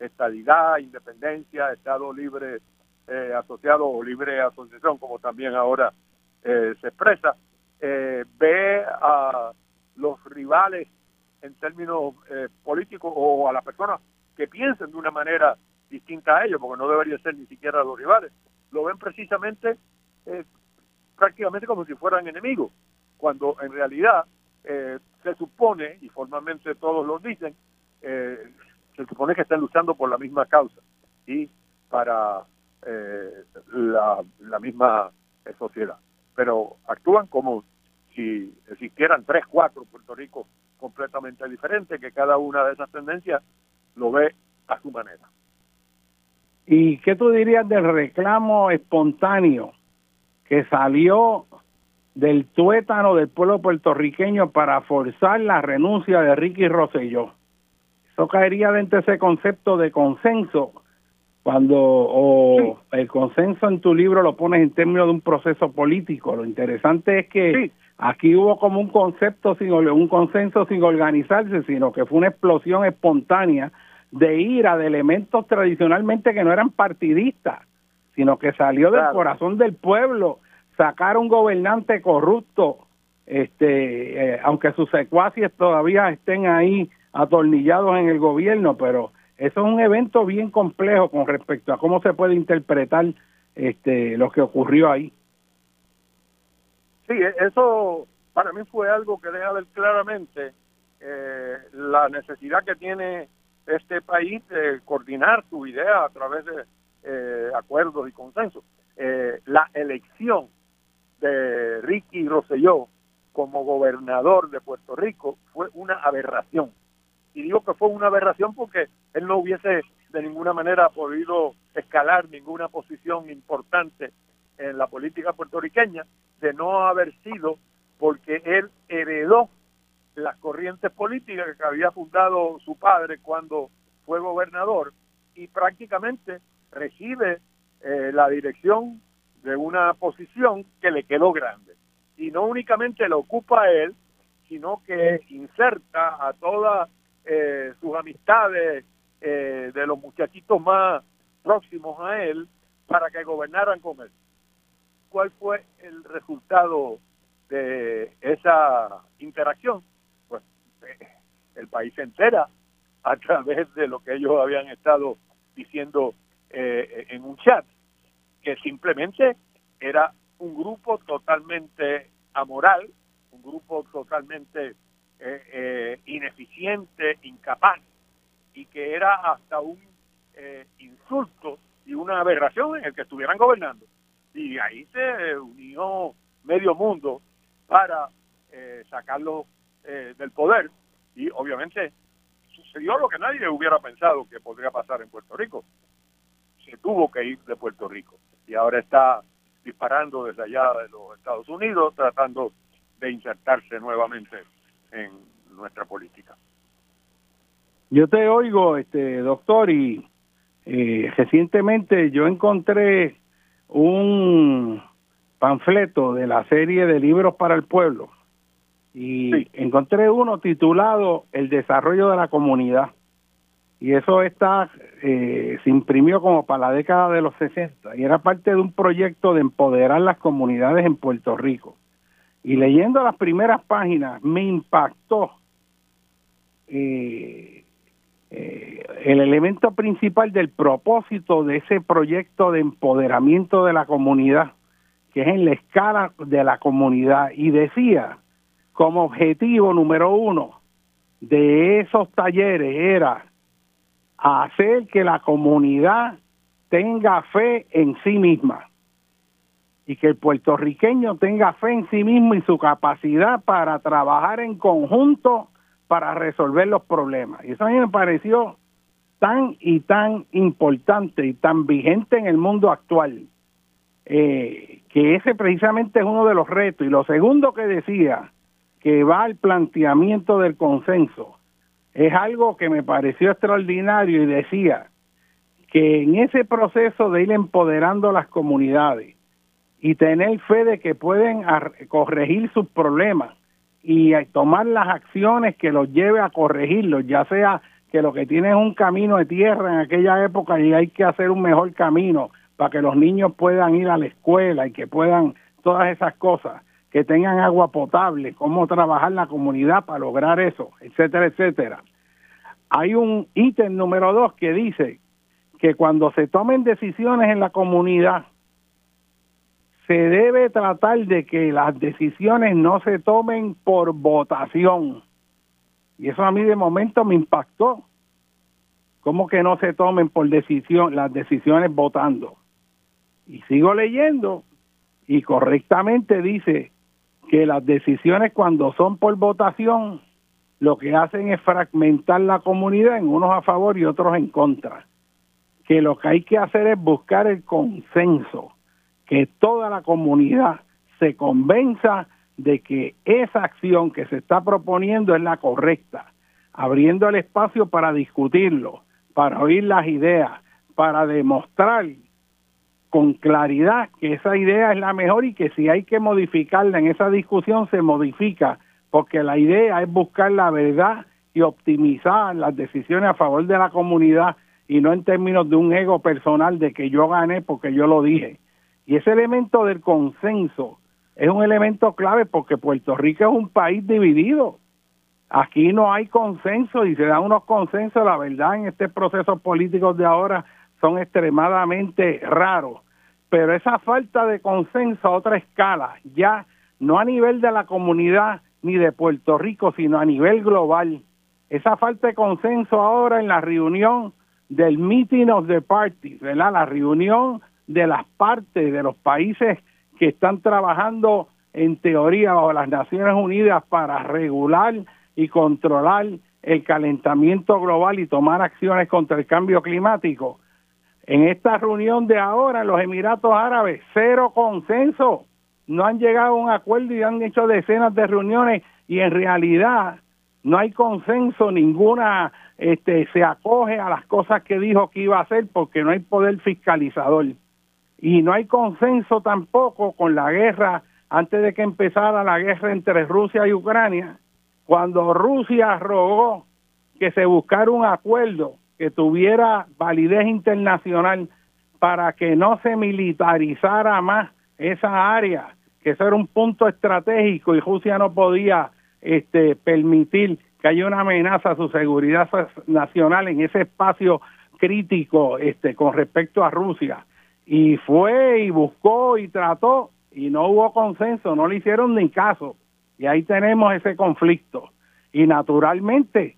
S2: estadidad, independencia, Estado libre eh, asociado o libre asociación, como también ahora eh, se expresa, eh, ve a los rivales en términos políticos o a las personas que piensen de una manera distinta a ellos, porque no debería ser ni siquiera los rivales, lo ven precisamente prácticamente como si fueran enemigos, cuando en realidad se supone, y formalmente todos lo dicen, se supone que están luchando por la misma causa y para eh, la, la, misma eh, sociedad. Pero actúan como si existieran tres, cuatro Puerto Rico completamente diferentes, que cada una de esas tendencias lo ve a su manera.
S1: ¿Y qué tú dirías del reclamo espontáneo que salió del tuétano del pueblo puertorriqueño para forzar la renuncia de Ricky Rosselló? Eso caería dentro de ese concepto de consenso cuando o el consenso en tu libro lo pones en términos de un proceso político. Lo interesante es que aquí hubo como un concepto sin un consenso sin organizarse, sino que fue una explosión espontánea de ira de elementos tradicionalmente que no eran partidistas, sino que salió del corazón del pueblo sacar un gobernante corrupto, este, eh, aunque sus secuaces todavía estén ahí atornillados en el gobierno, pero eso es un evento bien complejo con respecto a cómo se puede interpretar este lo que ocurrió ahí.
S2: Sí, e-, eso para mí fue algo que deja ver claramente eh, la necesidad que tiene este país de coordinar su idea a través de eh, acuerdos y consensos. Eh, la elección de Ricky Rosselló como gobernador de Puerto Rico fue una aberración. Y digo que fue una aberración porque él no hubiese de ninguna manera podido escalar ninguna posición importante en la política puertorriqueña de no haber sido porque él heredó las corrientes políticas que había fundado su padre cuando fue gobernador y prácticamente recibe eh, la dirección de una posición que le quedó grande. Y no únicamente la ocupa él, sino que inserta a todas eh, sus amistades eh, de los muchachitos más próximos a él para que gobernaran con él. ¿Cuál fue el resultado de esa interacción? Pues eh, el país entera a través de lo que ellos habían estado diciendo en un chat, que simplemente era un grupo totalmente amoral, un grupo totalmente eh, eh, ineficiente, incapaz, y que era hasta un eh, insulto y una aberración en el que estuvieran gobernando. Y ahí se unió medio mundo para sacarlo del poder y obviamente sucedió lo que nadie hubiera pensado que podría pasar en Puerto Rico. Se tuvo que ir de Puerto Rico y ahora está disparando desde allá de los Estados Unidos, tratando de insertarse nuevamente en nuestra política.
S1: Yo te oigo, este doctor, y eh, recientemente yo encontré un panfleto de la serie de libros para el pueblo y encontré uno titulado El desarrollo de la comunidad y eso está eh, se imprimió como para la década de los 60 y era parte de un proyecto de empoderar las comunidades en Puerto Rico. Y leyendo las primeras páginas me impactó eh, eh, el elemento principal del propósito de ese proyecto de empoderamiento de la comunidad, que es en la escala de la comunidad. Y decía, como objetivo número uno de esos talleres era hacer que la comunidad tenga fe en sí misma y que el puertorriqueño tenga fe en sí mismo y su capacidad para trabajar en conjunto para resolver los problemas. Y eso a mí me pareció tan y tan importante y tan vigente en el mundo actual, eh, que ese precisamente es uno de los retos. Y lo segundo que decía, que va al planteamiento del consenso, es algo que me pareció extraordinario y decía que en ese proceso de ir empoderando las comunidades y tener fe de que pueden corregir sus problemas y tomar las acciones que los lleve a corregirlos, ya sea que lo que tiene es un camino de tierra en aquella época y hay que hacer un mejor camino para que los niños puedan ir a la escuela y que puedan todas esas cosas que tengan agua potable, cómo trabajar la comunidad para lograr eso, etcétera, etcétera. Hay un ítem número dos que dice que cuando se tomen decisiones en la comunidad, se debe tratar de que las decisiones no se tomen por votación. Y eso a mí de momento me impactó. ¿Cómo que no se tomen por decisión las decisiones votando? Y sigo leyendo y correctamente dice que las decisiones cuando son por votación lo que hacen es fragmentar la comunidad en unos a favor y otros en contra. Que lo que hay que hacer es buscar el consenso, que toda la comunidad se convenza de que esa acción que se está proponiendo es la correcta, abriendo el espacio para discutirlo, para oír las ideas, para demostrar con claridad que esa idea es la mejor y que si hay que modificarla en esa discusión se modifica, porque la idea es buscar la verdad y optimizar las decisiones a favor de la comunidad y no en términos de un ego personal de que yo gané porque yo lo dije. Y ese elemento del consenso es un elemento clave porque Puerto Rico es un país dividido. Aquí no hay consenso y se dan unos consensos, la verdad, en este proceso político de ahora son extremadamente raros, pero esa falta de consenso a otra escala, ya no a nivel de la comunidad ni de Puerto Rico, sino a nivel global. Esa falta de consenso ahora en la reunión del meeting of the parties, ¿verdad? La reunión de las partes de los países que están trabajando en teoría bajo las Naciones Unidas para regular y controlar el calentamiento global y tomar acciones contra el cambio climático. En esta reunión de ahora los Emiratos Árabes, cero consenso. No han llegado a un acuerdo y han hecho decenas de reuniones y en realidad no hay consenso, ninguna este, se acoge a las cosas que dijo que iba a hacer porque no hay poder fiscalizador. Y no hay consenso tampoco con la guerra, antes de que empezara la guerra entre Rusia y Ucrania, cuando Rusia rogó que se buscara un acuerdo que tuviera validez internacional para que no se militarizara más esa área, que eso era un punto estratégico y Rusia no podía este, permitir que haya una amenaza a su seguridad nacional en ese espacio crítico este, con respecto a Rusia. Y fue y buscó y trató y no hubo consenso, no le hicieron ni caso. Y ahí tenemos ese conflicto. Y naturalmente,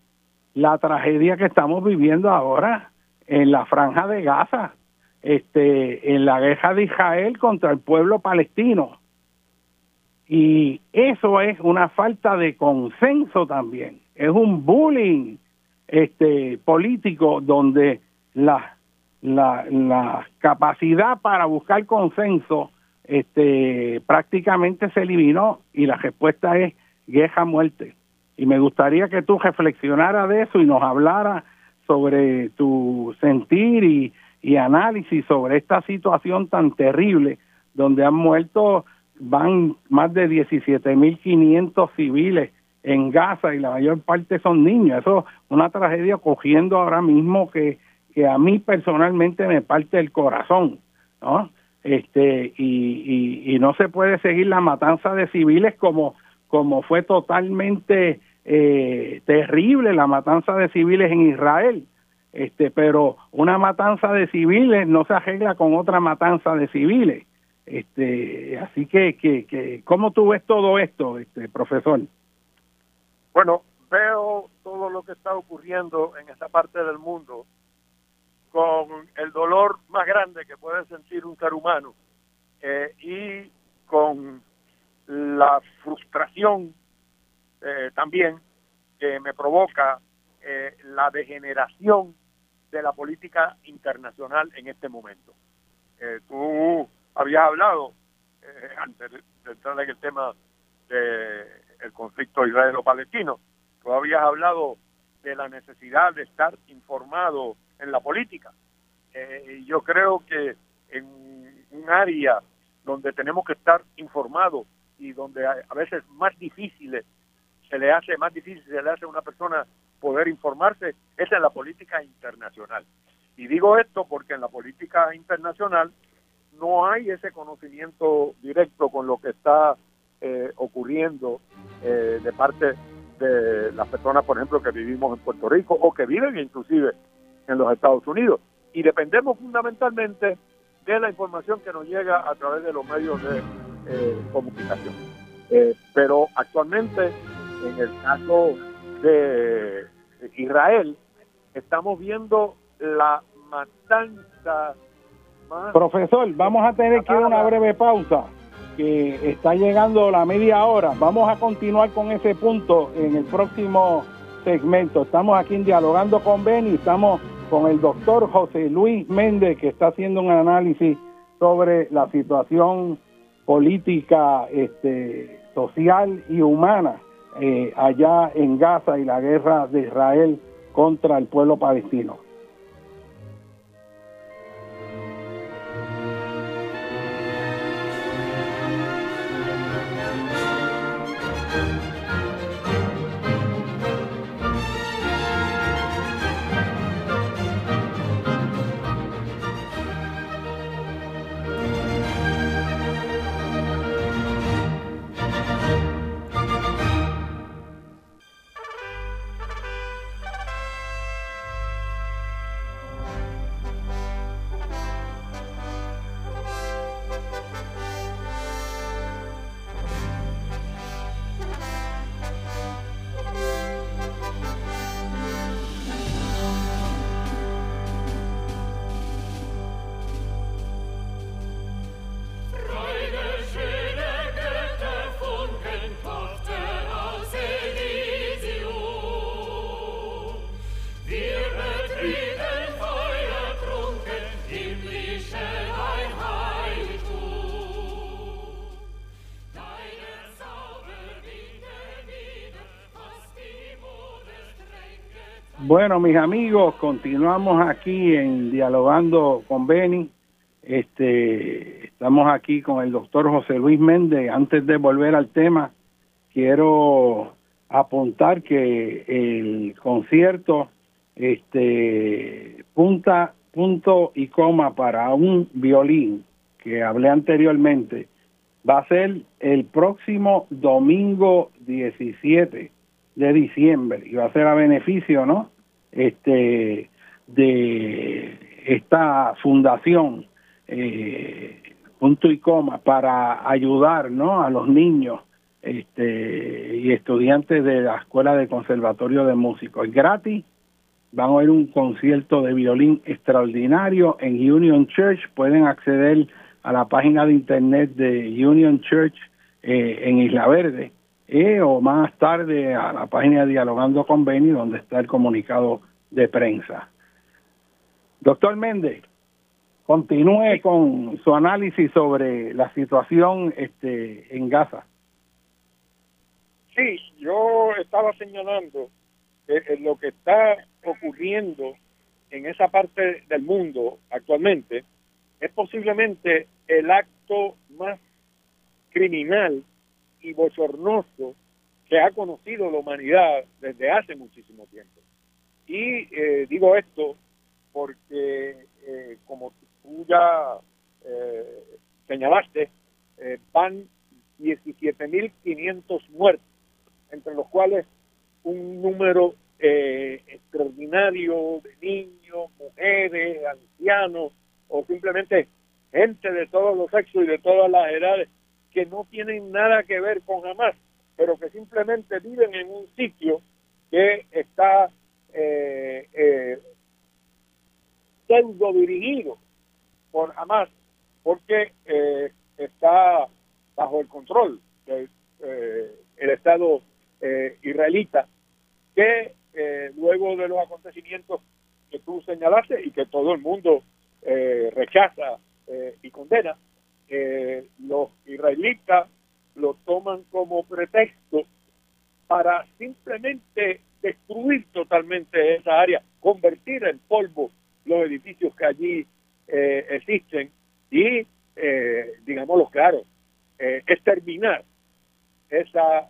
S1: la tragedia que estamos viviendo ahora en la franja de Gaza, este, en la guerra de Israel contra el pueblo palestino y eso es una falta de consenso también, es un bullying este político donde la, la, capacidad para buscar consenso este prácticamente se eliminó y la respuesta es guerra muerte y me gustaría que tú reflexionaras de eso y nos hablara sobre tu sentir y, y análisis sobre esta situación tan terrible donde han muerto van más de 17.500 civiles en Gaza y la mayor parte son niños. Eso es una tragedia cogiendo ahora mismo que, que a mí personalmente me parte el corazón, ¿no? Este, y, y, no se puede seguir la matanza de civiles como, como fue totalmente eh, terrible la matanza de civiles en Israel. Este, pero una matanza de civiles no se arregla con otra matanza de civiles. Este, así que, que, que, ¿cómo tú ves todo esto, este, profesor?
S2: Bueno, veo todo lo que está ocurriendo en esta parte del mundo con el dolor más grande que puede sentir un ser humano eh, y con la frustración eh, también que me provoca eh, la degeneración de la política internacional en este momento. tú había hablado eh, antes de, entrar en el tema del conflicto israelo-palestino, tú habías hablado de la necesidad de estar informado en la política. Eh, yo creo que en un área donde tenemos que estar informados y donde a, veces más difícil se le hace más difícil se le hace a una persona poder informarse es en la política internacional. Y digo esto porque en la política internacional no hay ese conocimiento directo con lo que está eh, ocurriendo eh, de parte de las personas, por ejemplo, que vivimos en Puerto Rico o que viven inclusive en los Estados Unidos. Y dependemos fundamentalmente de la información que nos llega a través de los medios de eh, comunicación. pero actualmente, en el caso de Israel, estamos viendo la matanza
S1: Profesor, vamos a tener que ir a una breve pausa, que está llegando la media hora. Vamos a continuar con ese punto en el próximo segmento. Estamos aquí dialogando con Ben y estamos con el doctor José Luis Méndez, que está haciendo un análisis sobre la situación política, este, social y humana eh, allá en Gaza y la guerra de Israel contra el pueblo palestino. Bueno, mis amigos, continuamos aquí en Dialogando con Beni. Este, estamos aquí con el doctor José Luis Méndez. Antes de volver al tema, quiero apuntar que el concierto, este, punta, punto y coma para un violín que hablé anteriormente, va a ser el próximo domingo 17 de diciembre y va a ser a beneficio, ¿no? Este de esta fundación eh, punto y coma para ayudar, ¿no? A los niños este y estudiantes de la escuela de conservatorio de músicos. Es gratis. Van a oír un concierto de violín extraordinario en Union Church. Pueden acceder a la página de internet de Union Church eh, en Isla Verde eh, o más tarde a la página Dialogando con Beni donde está el comunicado de prensa. Doctor Méndez, continúe con su análisis sobre la situación este, en Gaza.
S2: Sí, yo estaba señalando que lo que está ocurriendo en esa parte del mundo actualmente es posiblemente el acto más criminal y bochornoso que ha conocido la humanidad desde hace muchísimo tiempo. Y eh, digo esto porque, eh, como tú ya eh, señalaste, van 17.500 muertos, entre los cuales un número extraordinario de niños, mujeres, ancianos, o simplemente gente de todos los sexos y de todas las edades que no tienen nada que ver con Hamas, pero que simplemente viven en un sitio que está eh, eh, pseudo dirigido por Hamas, porque eh, está bajo el control del eh, el Estado israelita, que luego de los acontecimientos que tú señalaste y que todo el mundo rechaza y condena, eh, los israelitas lo toman como pretexto para simplemente destruir totalmente esa área, convertir en polvo los edificios que allí existen y, digámoslo claro, exterminar esa,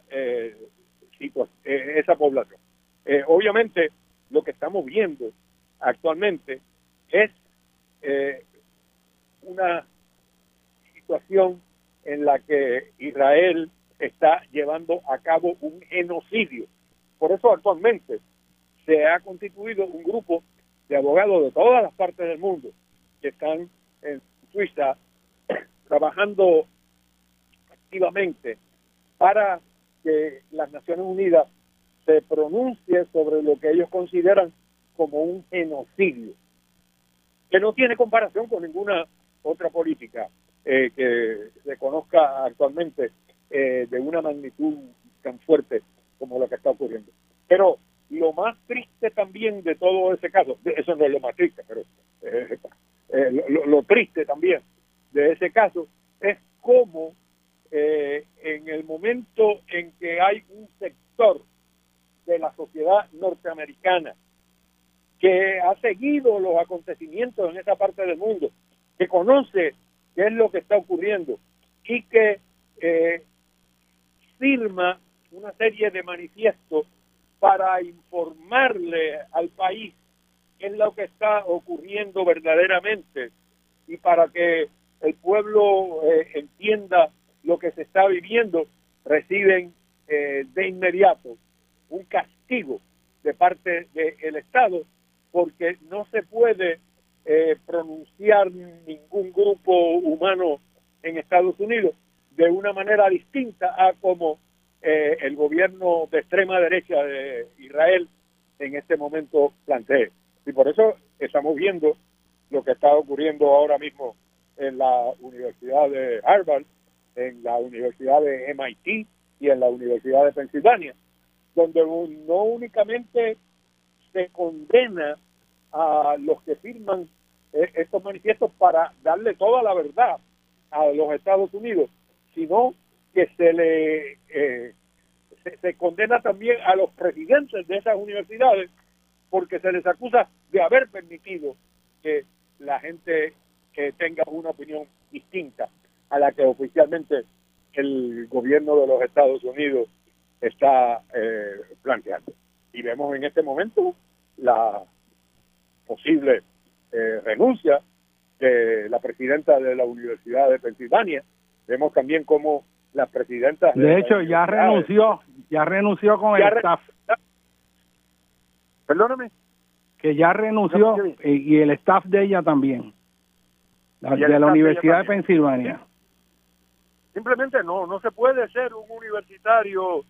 S2: esa población. obviamente, lo que estamos viendo actualmente es eh, una en la que Israel está llevando a cabo un genocidio. Por eso actualmente se ha constituido un grupo de abogados de todas las partes del mundo que están en Suiza [CLEARS THROAT] trabajando activamente para que las Naciones Unidas se pronuncie sobre lo que ellos consideran como un genocidio que no tiene comparación con ninguna otra política eh, que se conozca actualmente eh, de una magnitud tan fuerte como la que está ocurriendo. Pero lo más triste también de todo ese caso, eso no es lo más triste, pero eh, lo, lo, triste también de ese caso es cómo en el momento en que hay un sector de la sociedad norteamericana que ha seguido los acontecimientos en esa parte del mundo, que conoce qué es lo que está ocurriendo y que eh, firma una serie de manifiestos para informarle al país qué es lo que está ocurriendo verdaderamente y para que el pueblo eh, entienda lo que se está viviendo, reciben eh, de inmediato un castigo de parte del Estado porque no se puede eh, pronunciar ningún grupo humano en Estados Unidos de una manera distinta a como eh, el gobierno de extrema derecha de Israel en este momento plantea. Y por eso estamos viendo lo que está ocurriendo ahora mismo en la Universidad de Harvard, en la Universidad de MIT y en la Universidad de Pensilvania, donde no únicamente se condena a los que firman eh, estos manifiestos para darle toda la verdad a los Estados Unidos, sino que se le eh, se, condena también a los presidentes de esas universidades porque se les acusa de haber permitido que la gente que tenga una opinión distinta a la que oficialmente el gobierno de los Estados Unidos está eh, planteando. Y vemos en este momento la posible eh, renuncia de la presidenta de la Universidad de Pensilvania. Vemos también cómo la presidenta...
S1: De, hecho, ya renunció, ya renunció con el staff.
S2: Perdóname.
S1: Que ya renunció y, el staff de ella también. de la Universidad de, Pensilvania.
S2: Simplemente no, no se puede ser un universitario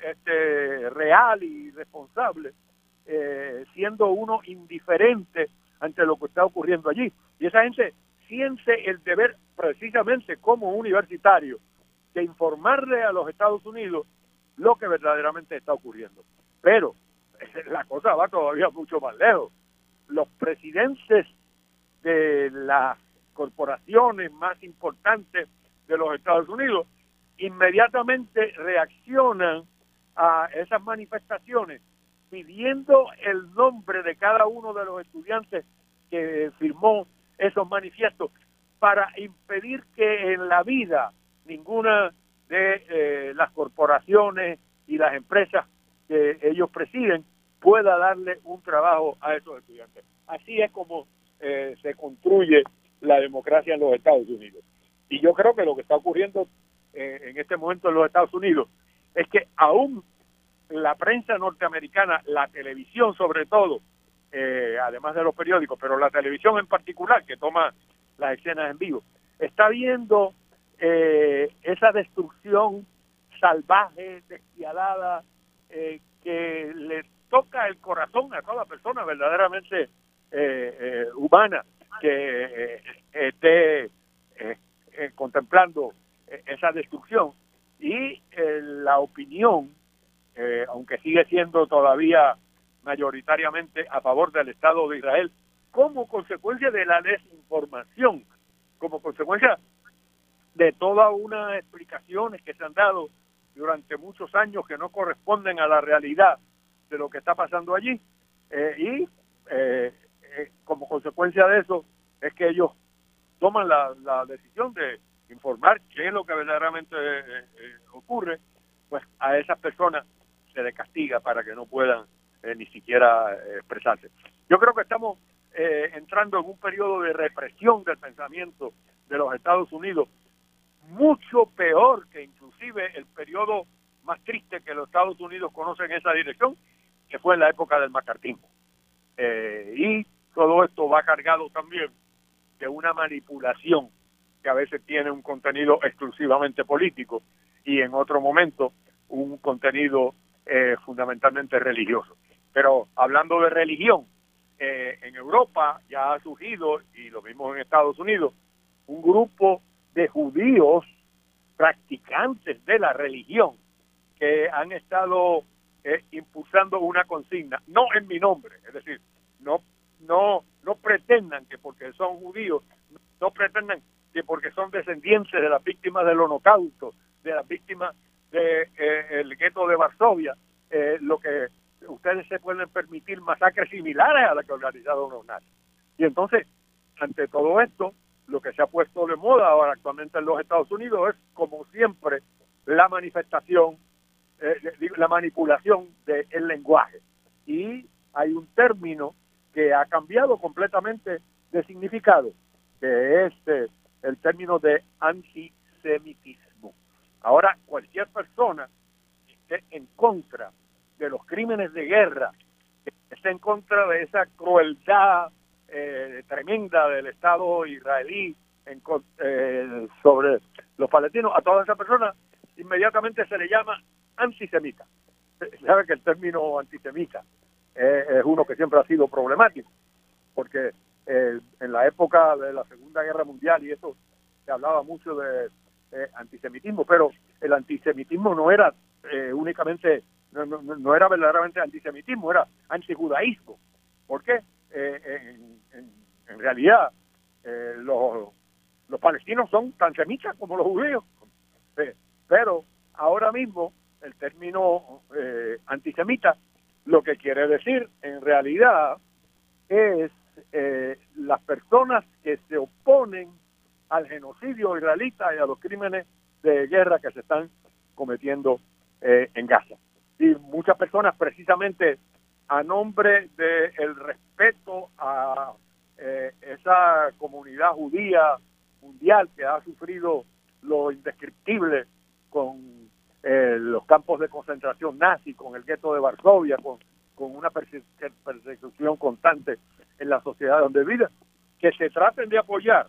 S2: este, real y responsable eh, siendo uno indiferente ante lo que está ocurriendo allí. Y esa gente siente el deber precisamente como universitario de informarle a los Estados Unidos lo que verdaderamente está ocurriendo. Pero [LAUGHS] la cosa va todavía mucho más lejos. Los presidentes de las corporaciones más importantes de los Estados Unidos inmediatamente reaccionan a esas manifestaciones pidiendo el nombre de cada uno de los estudiantes que firmó esos manifiestos para impedir que en la vida ninguna de eh, las corporaciones y las empresas que ellos presiden pueda darle un trabajo a esos estudiantes. Así es como eh, se construye la democracia en los Estados Unidos. Y yo creo que lo que está ocurriendo eh, en este momento en los Estados Unidos es que aún la prensa norteamericana, la televisión sobre todo, eh, además de los periódicos, pero la televisión en particular, que toma las escenas en vivo, está viendo eh, esa destrucción salvaje, despiadada, eh, que le toca el corazón a toda persona verdaderamente humana que esté contemplando esa destrucción. Y la opinión eh, aunque sigue siendo todavía mayoritariamente a favor del Estado de Israel, como consecuencia de la desinformación, como consecuencia de todas unas explicaciones que se han dado durante muchos años que no corresponden a la realidad de lo que está pasando allí. Eh, y eh, como consecuencia de eso es que ellos toman la, la decisión de informar qué es lo que verdaderamente ocurre, pues a esas personas se castiga para que no puedan eh, ni siquiera eh, expresarse. Yo creo que estamos eh, entrando en un periodo de represión del pensamiento de los Estados Unidos, mucho peor que inclusive el periodo más triste que los Estados Unidos conocen en esa dirección, que fue en la época del macartismo. y todo esto va cargado también de una manipulación que a veces tiene un contenido exclusivamente político y en otro momento un contenido eh, fundamentalmente religioso. Pero hablando de religión, eh, en Europa ya ha surgido, y lo mismo en Estados Unidos, un grupo de judíos practicantes de la religión que han estado eh, impulsando una consigna, no en mi nombre, es decir, no, no, no pretendan que porque son judíos, no pretendan que porque son descendientes de las víctimas del holocausto, de las víctimas del de, el gueto de Varsovia, eh, lo que ustedes se pueden permitir masacres similares a las que organizaron los nazis. Y entonces, ante todo esto, lo que se ha puesto de moda ahora actualmente en los Estados Unidos es, como siempre, la manifestación, eh, la manipulación del lenguaje. Y hay un término que ha cambiado completamente de significado, que es eh, el término de antisemitismo. Ahora, cualquier persona esté en contra de los crímenes de guerra, que esté en contra de esa crueldad eh, tremenda del Estado israelí en, eh, sobre los palestinos, a toda esa persona inmediatamente se le llama antisemita. [LAUGHS] Sabe que el término antisemita eh, es uno que siempre ha sido problemático, porque en la época de la Segunda Guerra Mundial y eso se hablaba mucho de antisemitismo, pero el antisemitismo no era únicamente no, no, no era verdaderamente antisemitismo, era antijudaísmo. ¿Por qué? Eh, en, en, realidad, eh, los, los palestinos son tan semitas como los judíos. pero ahora mismo el término eh, antisemita Lo que quiere decir, en realidad, es eh, las personas que se oponen al genocidio israelita y a los crímenes de guerra que se están cometiendo eh, en Gaza. Y muchas personas precisamente a nombre del el respeto a eh, esa comunidad judía mundial que ha sufrido lo indescriptible con eh, los campos de concentración nazi, con el gueto de Varsovia, con, con una persecución constante en la sociedad donde vive, que se traten de apoyar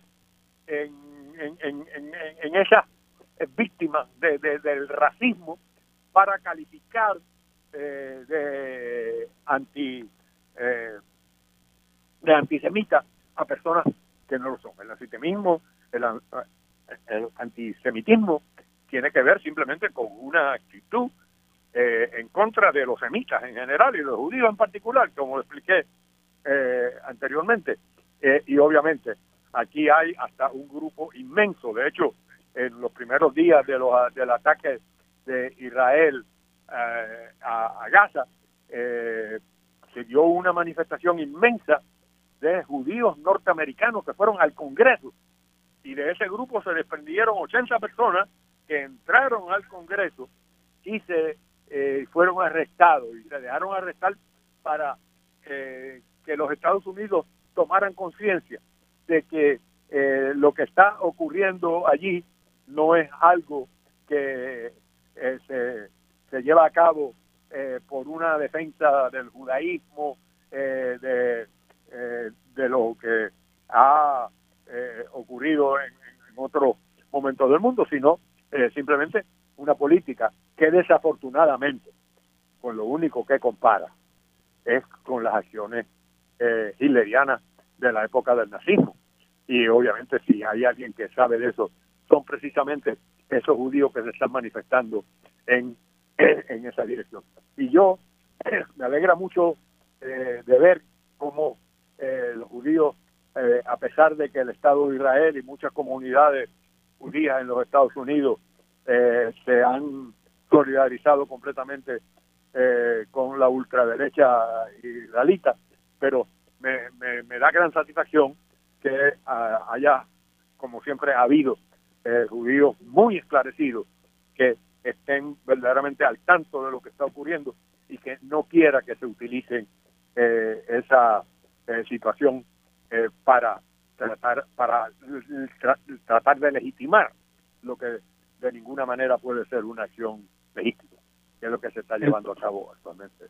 S2: en, en, en, en esas víctimas de, del racismo para calificar eh, de anti eh, de antisemita a personas que no lo son. El antisemitismo, el, el antisemitismo tiene que ver simplemente con una actitud eh, en contra de los semitas en general y de los judíos en particular, como expliqué eh, anteriormente. Eh, y obviamente aquí hay hasta un grupo inmenso, de hecho, en los primeros días de los, del ataque de Israel a, a, Gaza, se dio una manifestación inmensa de judíos norteamericanos que fueron al Congreso. Y de ese grupo se desprendieron 80 personas que entraron al Congreso y se eh, fueron arrestados y se dejaron arrestar para eh, que los Estados Unidos tomaran conciencia de que eh, lo que está ocurriendo allí no es algo que se, se, lleva a cabo por una defensa del judaísmo, de, de lo que ha ocurrido en, en otros momentos del mundo, sino eh, simplemente una política que desafortunadamente, con lo único que compara, es con las acciones eh, hitlerianas de la época del nazismo. Y obviamente si hay alguien que sabe de eso, son precisamente esos judíos que se están manifestando en, [CLEARS THROAT] en esa dirección. Y yo [CLEARS THROAT] me alegra mucho eh, de ver cómo eh, los judíos, eh, a pesar de que el Estado de Israel y muchas comunidades judías en los Estados Unidos eh, se han solidarizado completamente eh, con la ultraderecha israelita, pero me, me, da gran satisfacción que ah, haya, como siempre ha habido, eh, judíos muy esclarecidos que estén verdaderamente al tanto de lo que está ocurriendo y que no quiera que se utilice esa situación para tratar para tratar de legitimar lo que de ninguna manera puede ser una acción legítima, que es lo que se está llevando a cabo actualmente.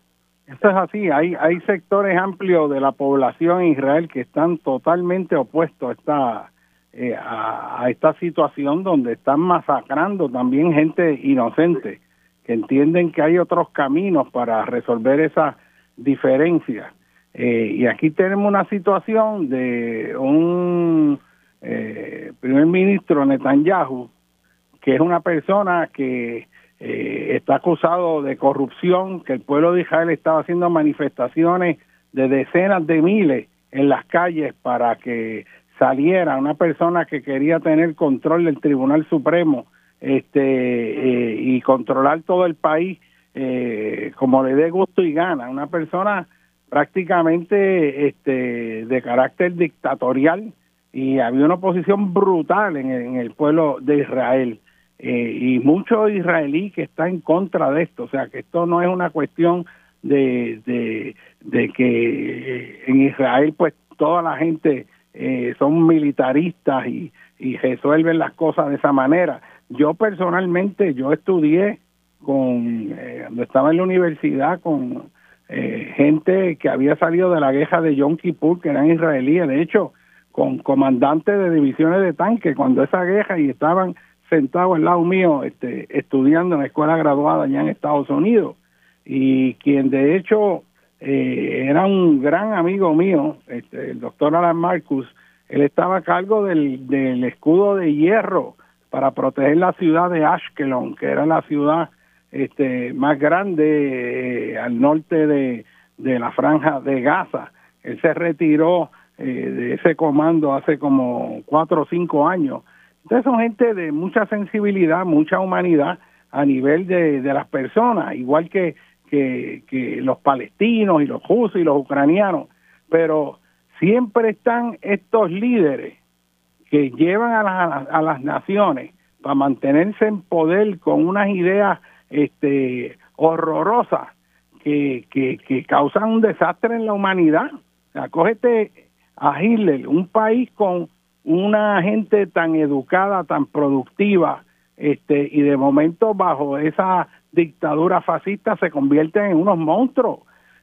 S1: Eso es así, hay, hay sectores amplios de la población en Israel que están totalmente opuestos a esta, eh, a, esta situación donde están masacrando también gente inocente, que entienden que hay otros caminos para resolver esas diferencias. Eh, y aquí tenemos una situación de un eh, primer ministro Netanyahu que es una persona que eh, está acusado de corrupción, que el pueblo de Israel estaba haciendo manifestaciones de decenas de miles en las calles para que saliera una persona que quería tener control del Tribunal Supremo este eh, y controlar todo el país eh, como le dé gusto y gana, una persona prácticamente este de carácter dictatorial y había una oposición brutal en en el pueblo de Israel. Eh, y mucho israelí que está en contra de esto, o sea que esto no es una cuestión de, de, que eh, en Israel pues toda la gente eh, son militaristas y, y resuelven las cosas de esa manera. Yo personalmente, yo estudié con, cuando estaba en la universidad con gente que había salido de la guerra de Yom Kippur, que eran israelíes, de hecho, con comandantes de divisiones de tanques, cuando esa guerra y estaban sentado al lado mío este, estudiando en la escuela graduada allá en Estados Unidos y quien de hecho eh, era un gran amigo mío, este, el doctor Alan Marcus, él estaba a cargo del, escudo de hierro para proteger la ciudad de Ashkelon, que era la ciudad este, más grande eh, al norte de, de la franja de Gaza. Él se retiró eh, de ese comando hace como cuatro o cinco años entonces son gente de mucha sensibilidad, mucha humanidad a nivel de, de las personas, igual que, que, que los palestinos y los rusos y los ucranianos, pero siempre están estos líderes que llevan a, las a las naciones para mantenerse en poder con unas ideas este, horrorosas que, que, que causan un desastre en la humanidad. O a Hitler, un país con una gente tan educada, tan productiva, este, y de momento bajo esa dictadura fascista se convierten en unos monstruos.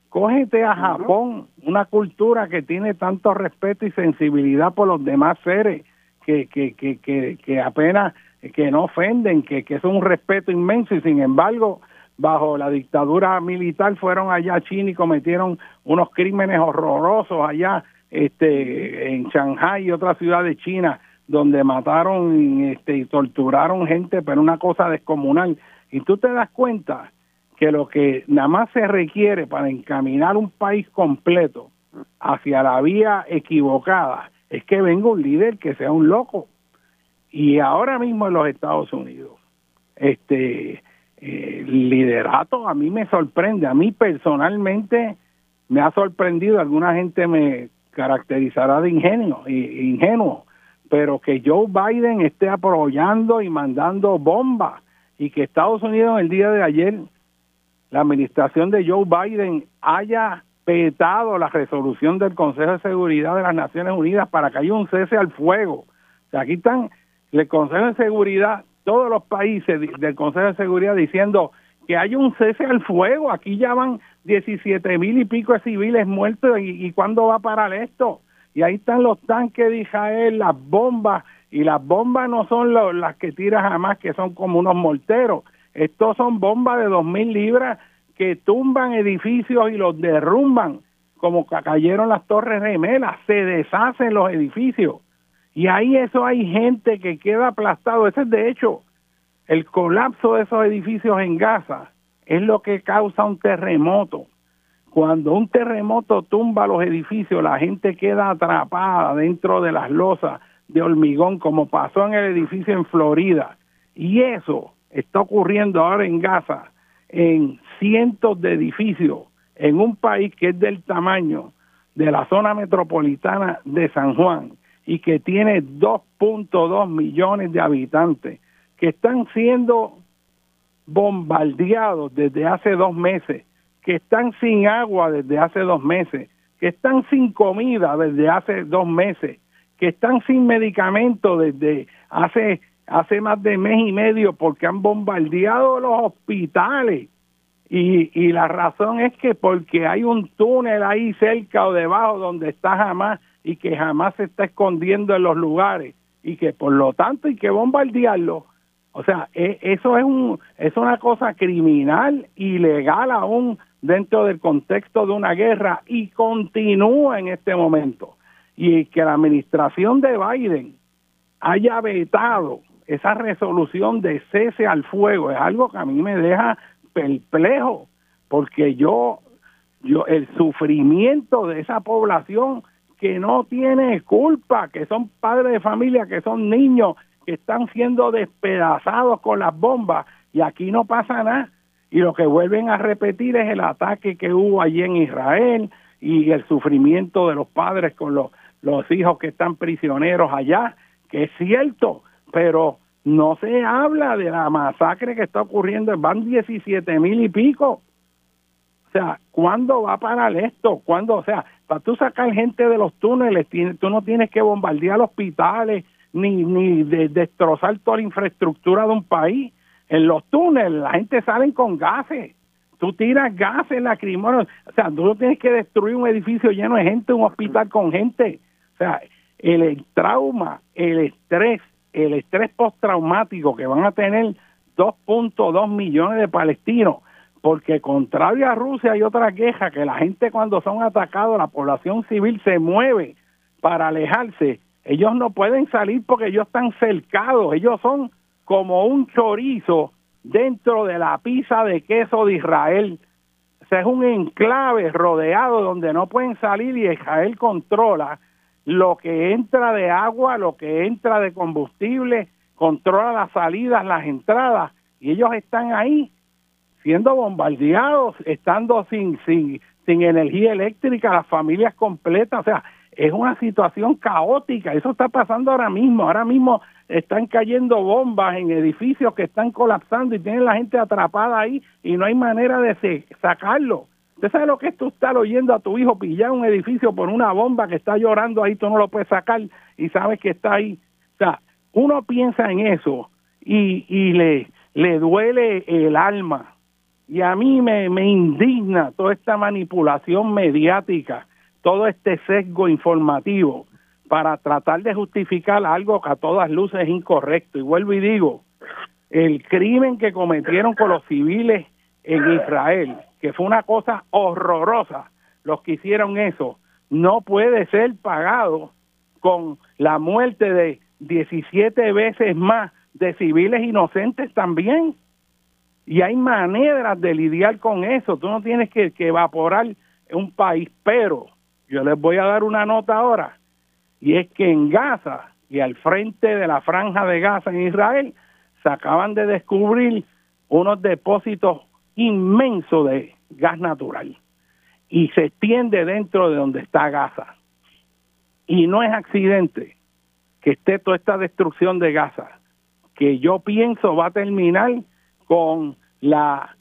S1: Cógete a Japón, una cultura que tiene tanto respeto y sensibilidad por los demás seres, que, que, que, que, que apenas, que no ofenden, que, que es un respeto inmenso y sin embargo bajo la dictadura militar fueron allá a China y cometieron unos crímenes horrorosos allá este en Shanghai y otras ciudades de China donde mataron este, y torturaron gente pero una cosa descomunal. Y tú te das cuenta que lo que nada más se requiere para encaminar un país completo hacia la vía equivocada es que venga un líder que sea un loco. Y ahora mismo en los Estados Unidos este eh, liderato a mí me sorprende, a mí personalmente me ha sorprendido, alguna gente me caracterizará de ingenio, ingenuo, pero que Joe Biden esté apoyando y mandando bombas y que Estados Unidos el día de ayer, la administración de Joe Biden haya petado la resolución del Consejo de Seguridad de las Naciones Unidas para que haya un cese al fuego. Aquí están el Consejo de Seguridad todos los países del Consejo de Seguridad diciendo que hay un cese al fuego. Aquí ya van 17 mil y pico de civiles muertos y, cuándo va a parar esto. Y ahí están los tanques de Israel, las bombas, y las bombas no son las que tira jamás, que son como unos morteros. Estos son bombas de dos mil libras que tumban edificios y los derrumban, como cayeron las torres gemelas, se deshacen los edificios. Y ahí eso hay gente que queda aplastado. Ese es de hecho el colapso de esos edificios en Gaza es lo que causa un terremoto. Cuando un terremoto tumba los edificios, la gente queda atrapada dentro de las losas de hormigón, como pasó en el edificio en Florida. Y eso está ocurriendo ahora en Gaza, en cientos de edificios, en un país que es del tamaño de la zona metropolitana de San Juan y que tiene 2.2 millones de habitantes que están siendo bombardeados desde hace dos meses, que están sin agua desde hace dos meses, que están sin comida desde hace dos meses, que están sin medicamentos desde hace hace más de mes y medio porque han bombardeado los hospitales y, y la razón es que porque hay un túnel ahí cerca o debajo donde está jamás y que jamás se está escondiendo en los lugares y que por lo tanto hay que bombardearlo. O sea, e, eso es, un, es una cosa criminal, ilegal aún dentro del contexto de una guerra y continúa en este momento. Y que la administración de Biden haya vetado esa resolución de cese al fuego es algo que a mí me deja perplejo, porque yo, yo el sufrimiento de esa población que no tiene culpa, que son padres de familia, que son niños, que están siendo despedazados con las bombas y aquí no pasa nada. Y lo que vuelven a repetir es el ataque que hubo allí en Israel y el sufrimiento de los padres con los, los hijos que están prisioneros allá, que es cierto, pero no se habla de la masacre que está ocurriendo, van 17 mil y pico. O sea, ¿cuándo va a parar esto? ¿Cuándo? O sea, para tú sacar gente de los túneles, tú no tienes que bombardear hospitales ni, ni de, destrozar toda la infraestructura de un país. En los túneles la gente sale con gases. Tú tiras gases lacrimógenos. O sea, tú no tienes que destruir un edificio lleno de gente, un hospital con gente. O sea, el, trauma, el estrés, el estrés postraumático que van a tener 2.2 millones de palestinos porque contrario a Rusia hay otra queja que la gente cuando son atacados, la población civil se mueve para alejarse. Ellos no pueden salir porque ellos están cercados, ellos son como un chorizo dentro de la pizza de queso de Israel. O sea, es un enclave rodeado donde no pueden salir y Israel controla lo que entra de agua, lo que entra de combustible, controla las salidas, las entradas y ellos están ahí siendo bombardeados, estando sin, sin, sin energía eléctrica, las familias completas, o sea, es una situación caótica, eso está pasando ahora mismo, ahora mismo están cayendo bombas en edificios que están colapsando y tienen la gente atrapada ahí y no hay manera de sacarlo. Usted sabe lo que es tú estar oyendo a tu hijo pillar un edificio por una bomba que está llorando ahí, tú no lo puedes sacar y sabes que está ahí. O sea, uno piensa en eso y, y le, le duele el alma. Y a mí me indigna toda esta manipulación mediática, todo este sesgo informativo para tratar de justificar algo que a todas luces es incorrecto. Y vuelvo y digo, el crimen que cometieron con los civiles en Israel, que fue una cosa horrorosa, los que hicieron eso, no puede ser pagado con la muerte de 17 veces más de civiles inocentes también. Y hay maneras de lidiar con eso. Tú no tienes que, que evaporar un país, pero yo les voy a dar una nota ahora. Y es que en Gaza y al frente de la franja de Gaza en Israel se acaban de descubrir unos depósitos inmensos de gas natural y se extiende dentro de donde está Gaza. Y no es accidente que esté toda esta destrucción de Gaza, que yo pienso va a terminar con la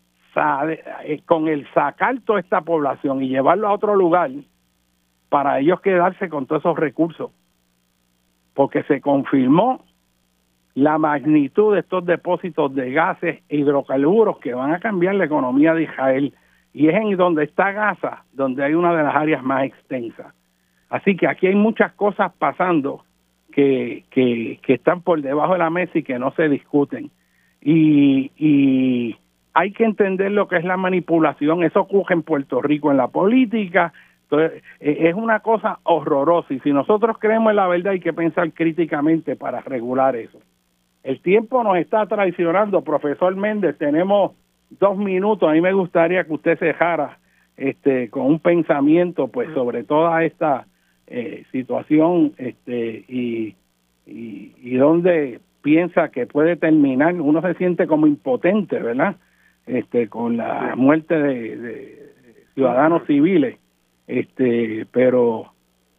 S1: eh, con el sacar toda esta población y llevarlo a otro lugar para ellos quedarse con todos esos recursos, porque se confirmó la magnitud de estos depósitos de gases e hidrocarburos que van a cambiar la economía de Israel. Y es en donde está Gaza, donde hay una de las áreas más extensas. Así que aquí hay muchas cosas pasando que, que, están por debajo de la mesa y que no se discuten. Y, y hay que entender lo que es la manipulación. Eso ocurre en Puerto Rico en la política, entonces, e, es una cosa horrorosa. Y si nosotros creemos en la verdad hay que pensar críticamente para regular eso. El tiempo nos está traicionando, profesor Méndez, tenemos dos minutos, a mí me gustaría que usted se dejara este, con un pensamiento pues sobre toda esta eh, situación este, y, y, y donde piensa que puede terminar, uno se siente como impotente, ¿verdad? Este, con la muerte de ciudadanos civiles este pero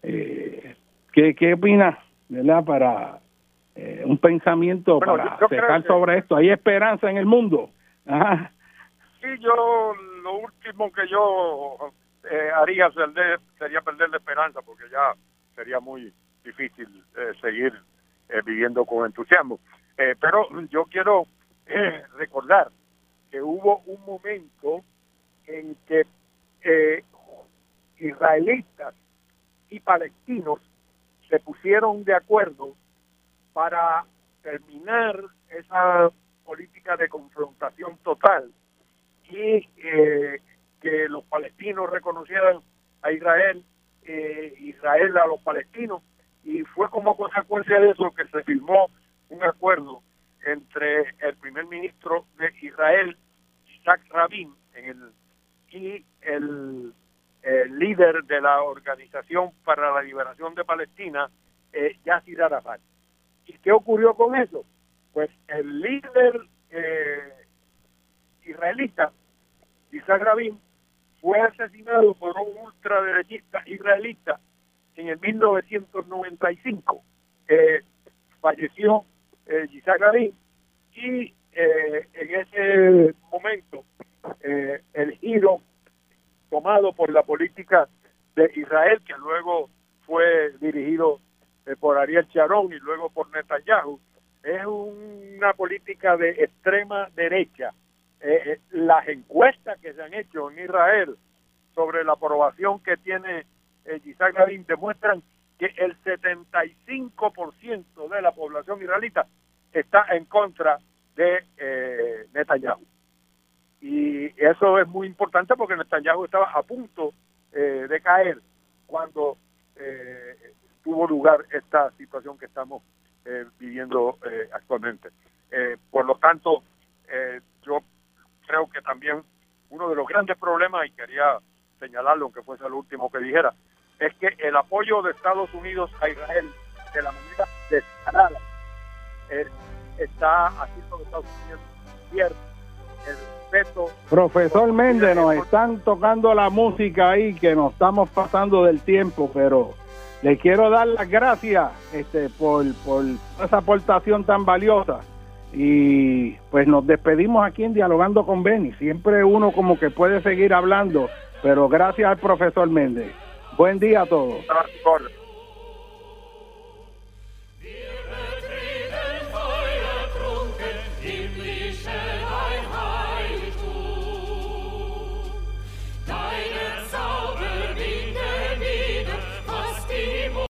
S1: eh, ¿qué, qué opina verdad para eh, un pensamiento para sobre esto. Hay esperanza en el mundo. Ajá.
S2: sí yo lo último que yo eh, haría sería perder la esperanza porque ya sería muy difícil eh, seguir viviendo con entusiasmo. Pero yo quiero recordar que hubo un momento en que eh, israelitas y palestinos se pusieron de acuerdo para terminar esa política de confrontación total y eh, que los palestinos reconocieran a Israel, eh, Israel a los palestinos, y fue como consecuencia de eso que se firmó un acuerdo entre el primer ministro de Israel, Isaac Rabin, en el, y el el líder de la Organización para la Liberación de Palestina, eh, Arafat. ¿Y qué ocurrió con eso? Pues el líder eh, israelita, Isaac Rabin, fue asesinado por un ultraderechista israelita en el 1995. Eh, falleció eh, Isaac Rabin y eh, en ese momento el giro tomado por la política de Israel, que luego fue dirigido eh, por Ariel Sharon y luego por Netanyahu, es una política de extrema derecha. Eh, eh, las encuestas que se han hecho en Israel sobre la aprobación que tiene Isaac Rabin demuestran que el 75% de la población israelita está en contra de Netanyahu. Y eso es muy importante porque Netanyahu estaba a punto eh, de caer cuando eh, tuvo lugar esta situación que estamos eh, viviendo actualmente. por lo tanto, yo creo que también uno de los grandes problemas, y quería señalarlo, aunque fuese el último que dijera, es que el apoyo de Estados Unidos a Israel de la manera descarada está haciendo que Estados Unidos pierda el respeto.
S1: Profesor Méndez, nos están tocando la música ahí, que nos estamos pasando del tiempo, pero le quiero dar las gracias este, por, por esa aportación tan valiosa. Y pues nos despedimos aquí en Dialogando con Benny. Siempre uno como que puede seguir hablando, pero gracias al profesor Méndez. Buen día a todos.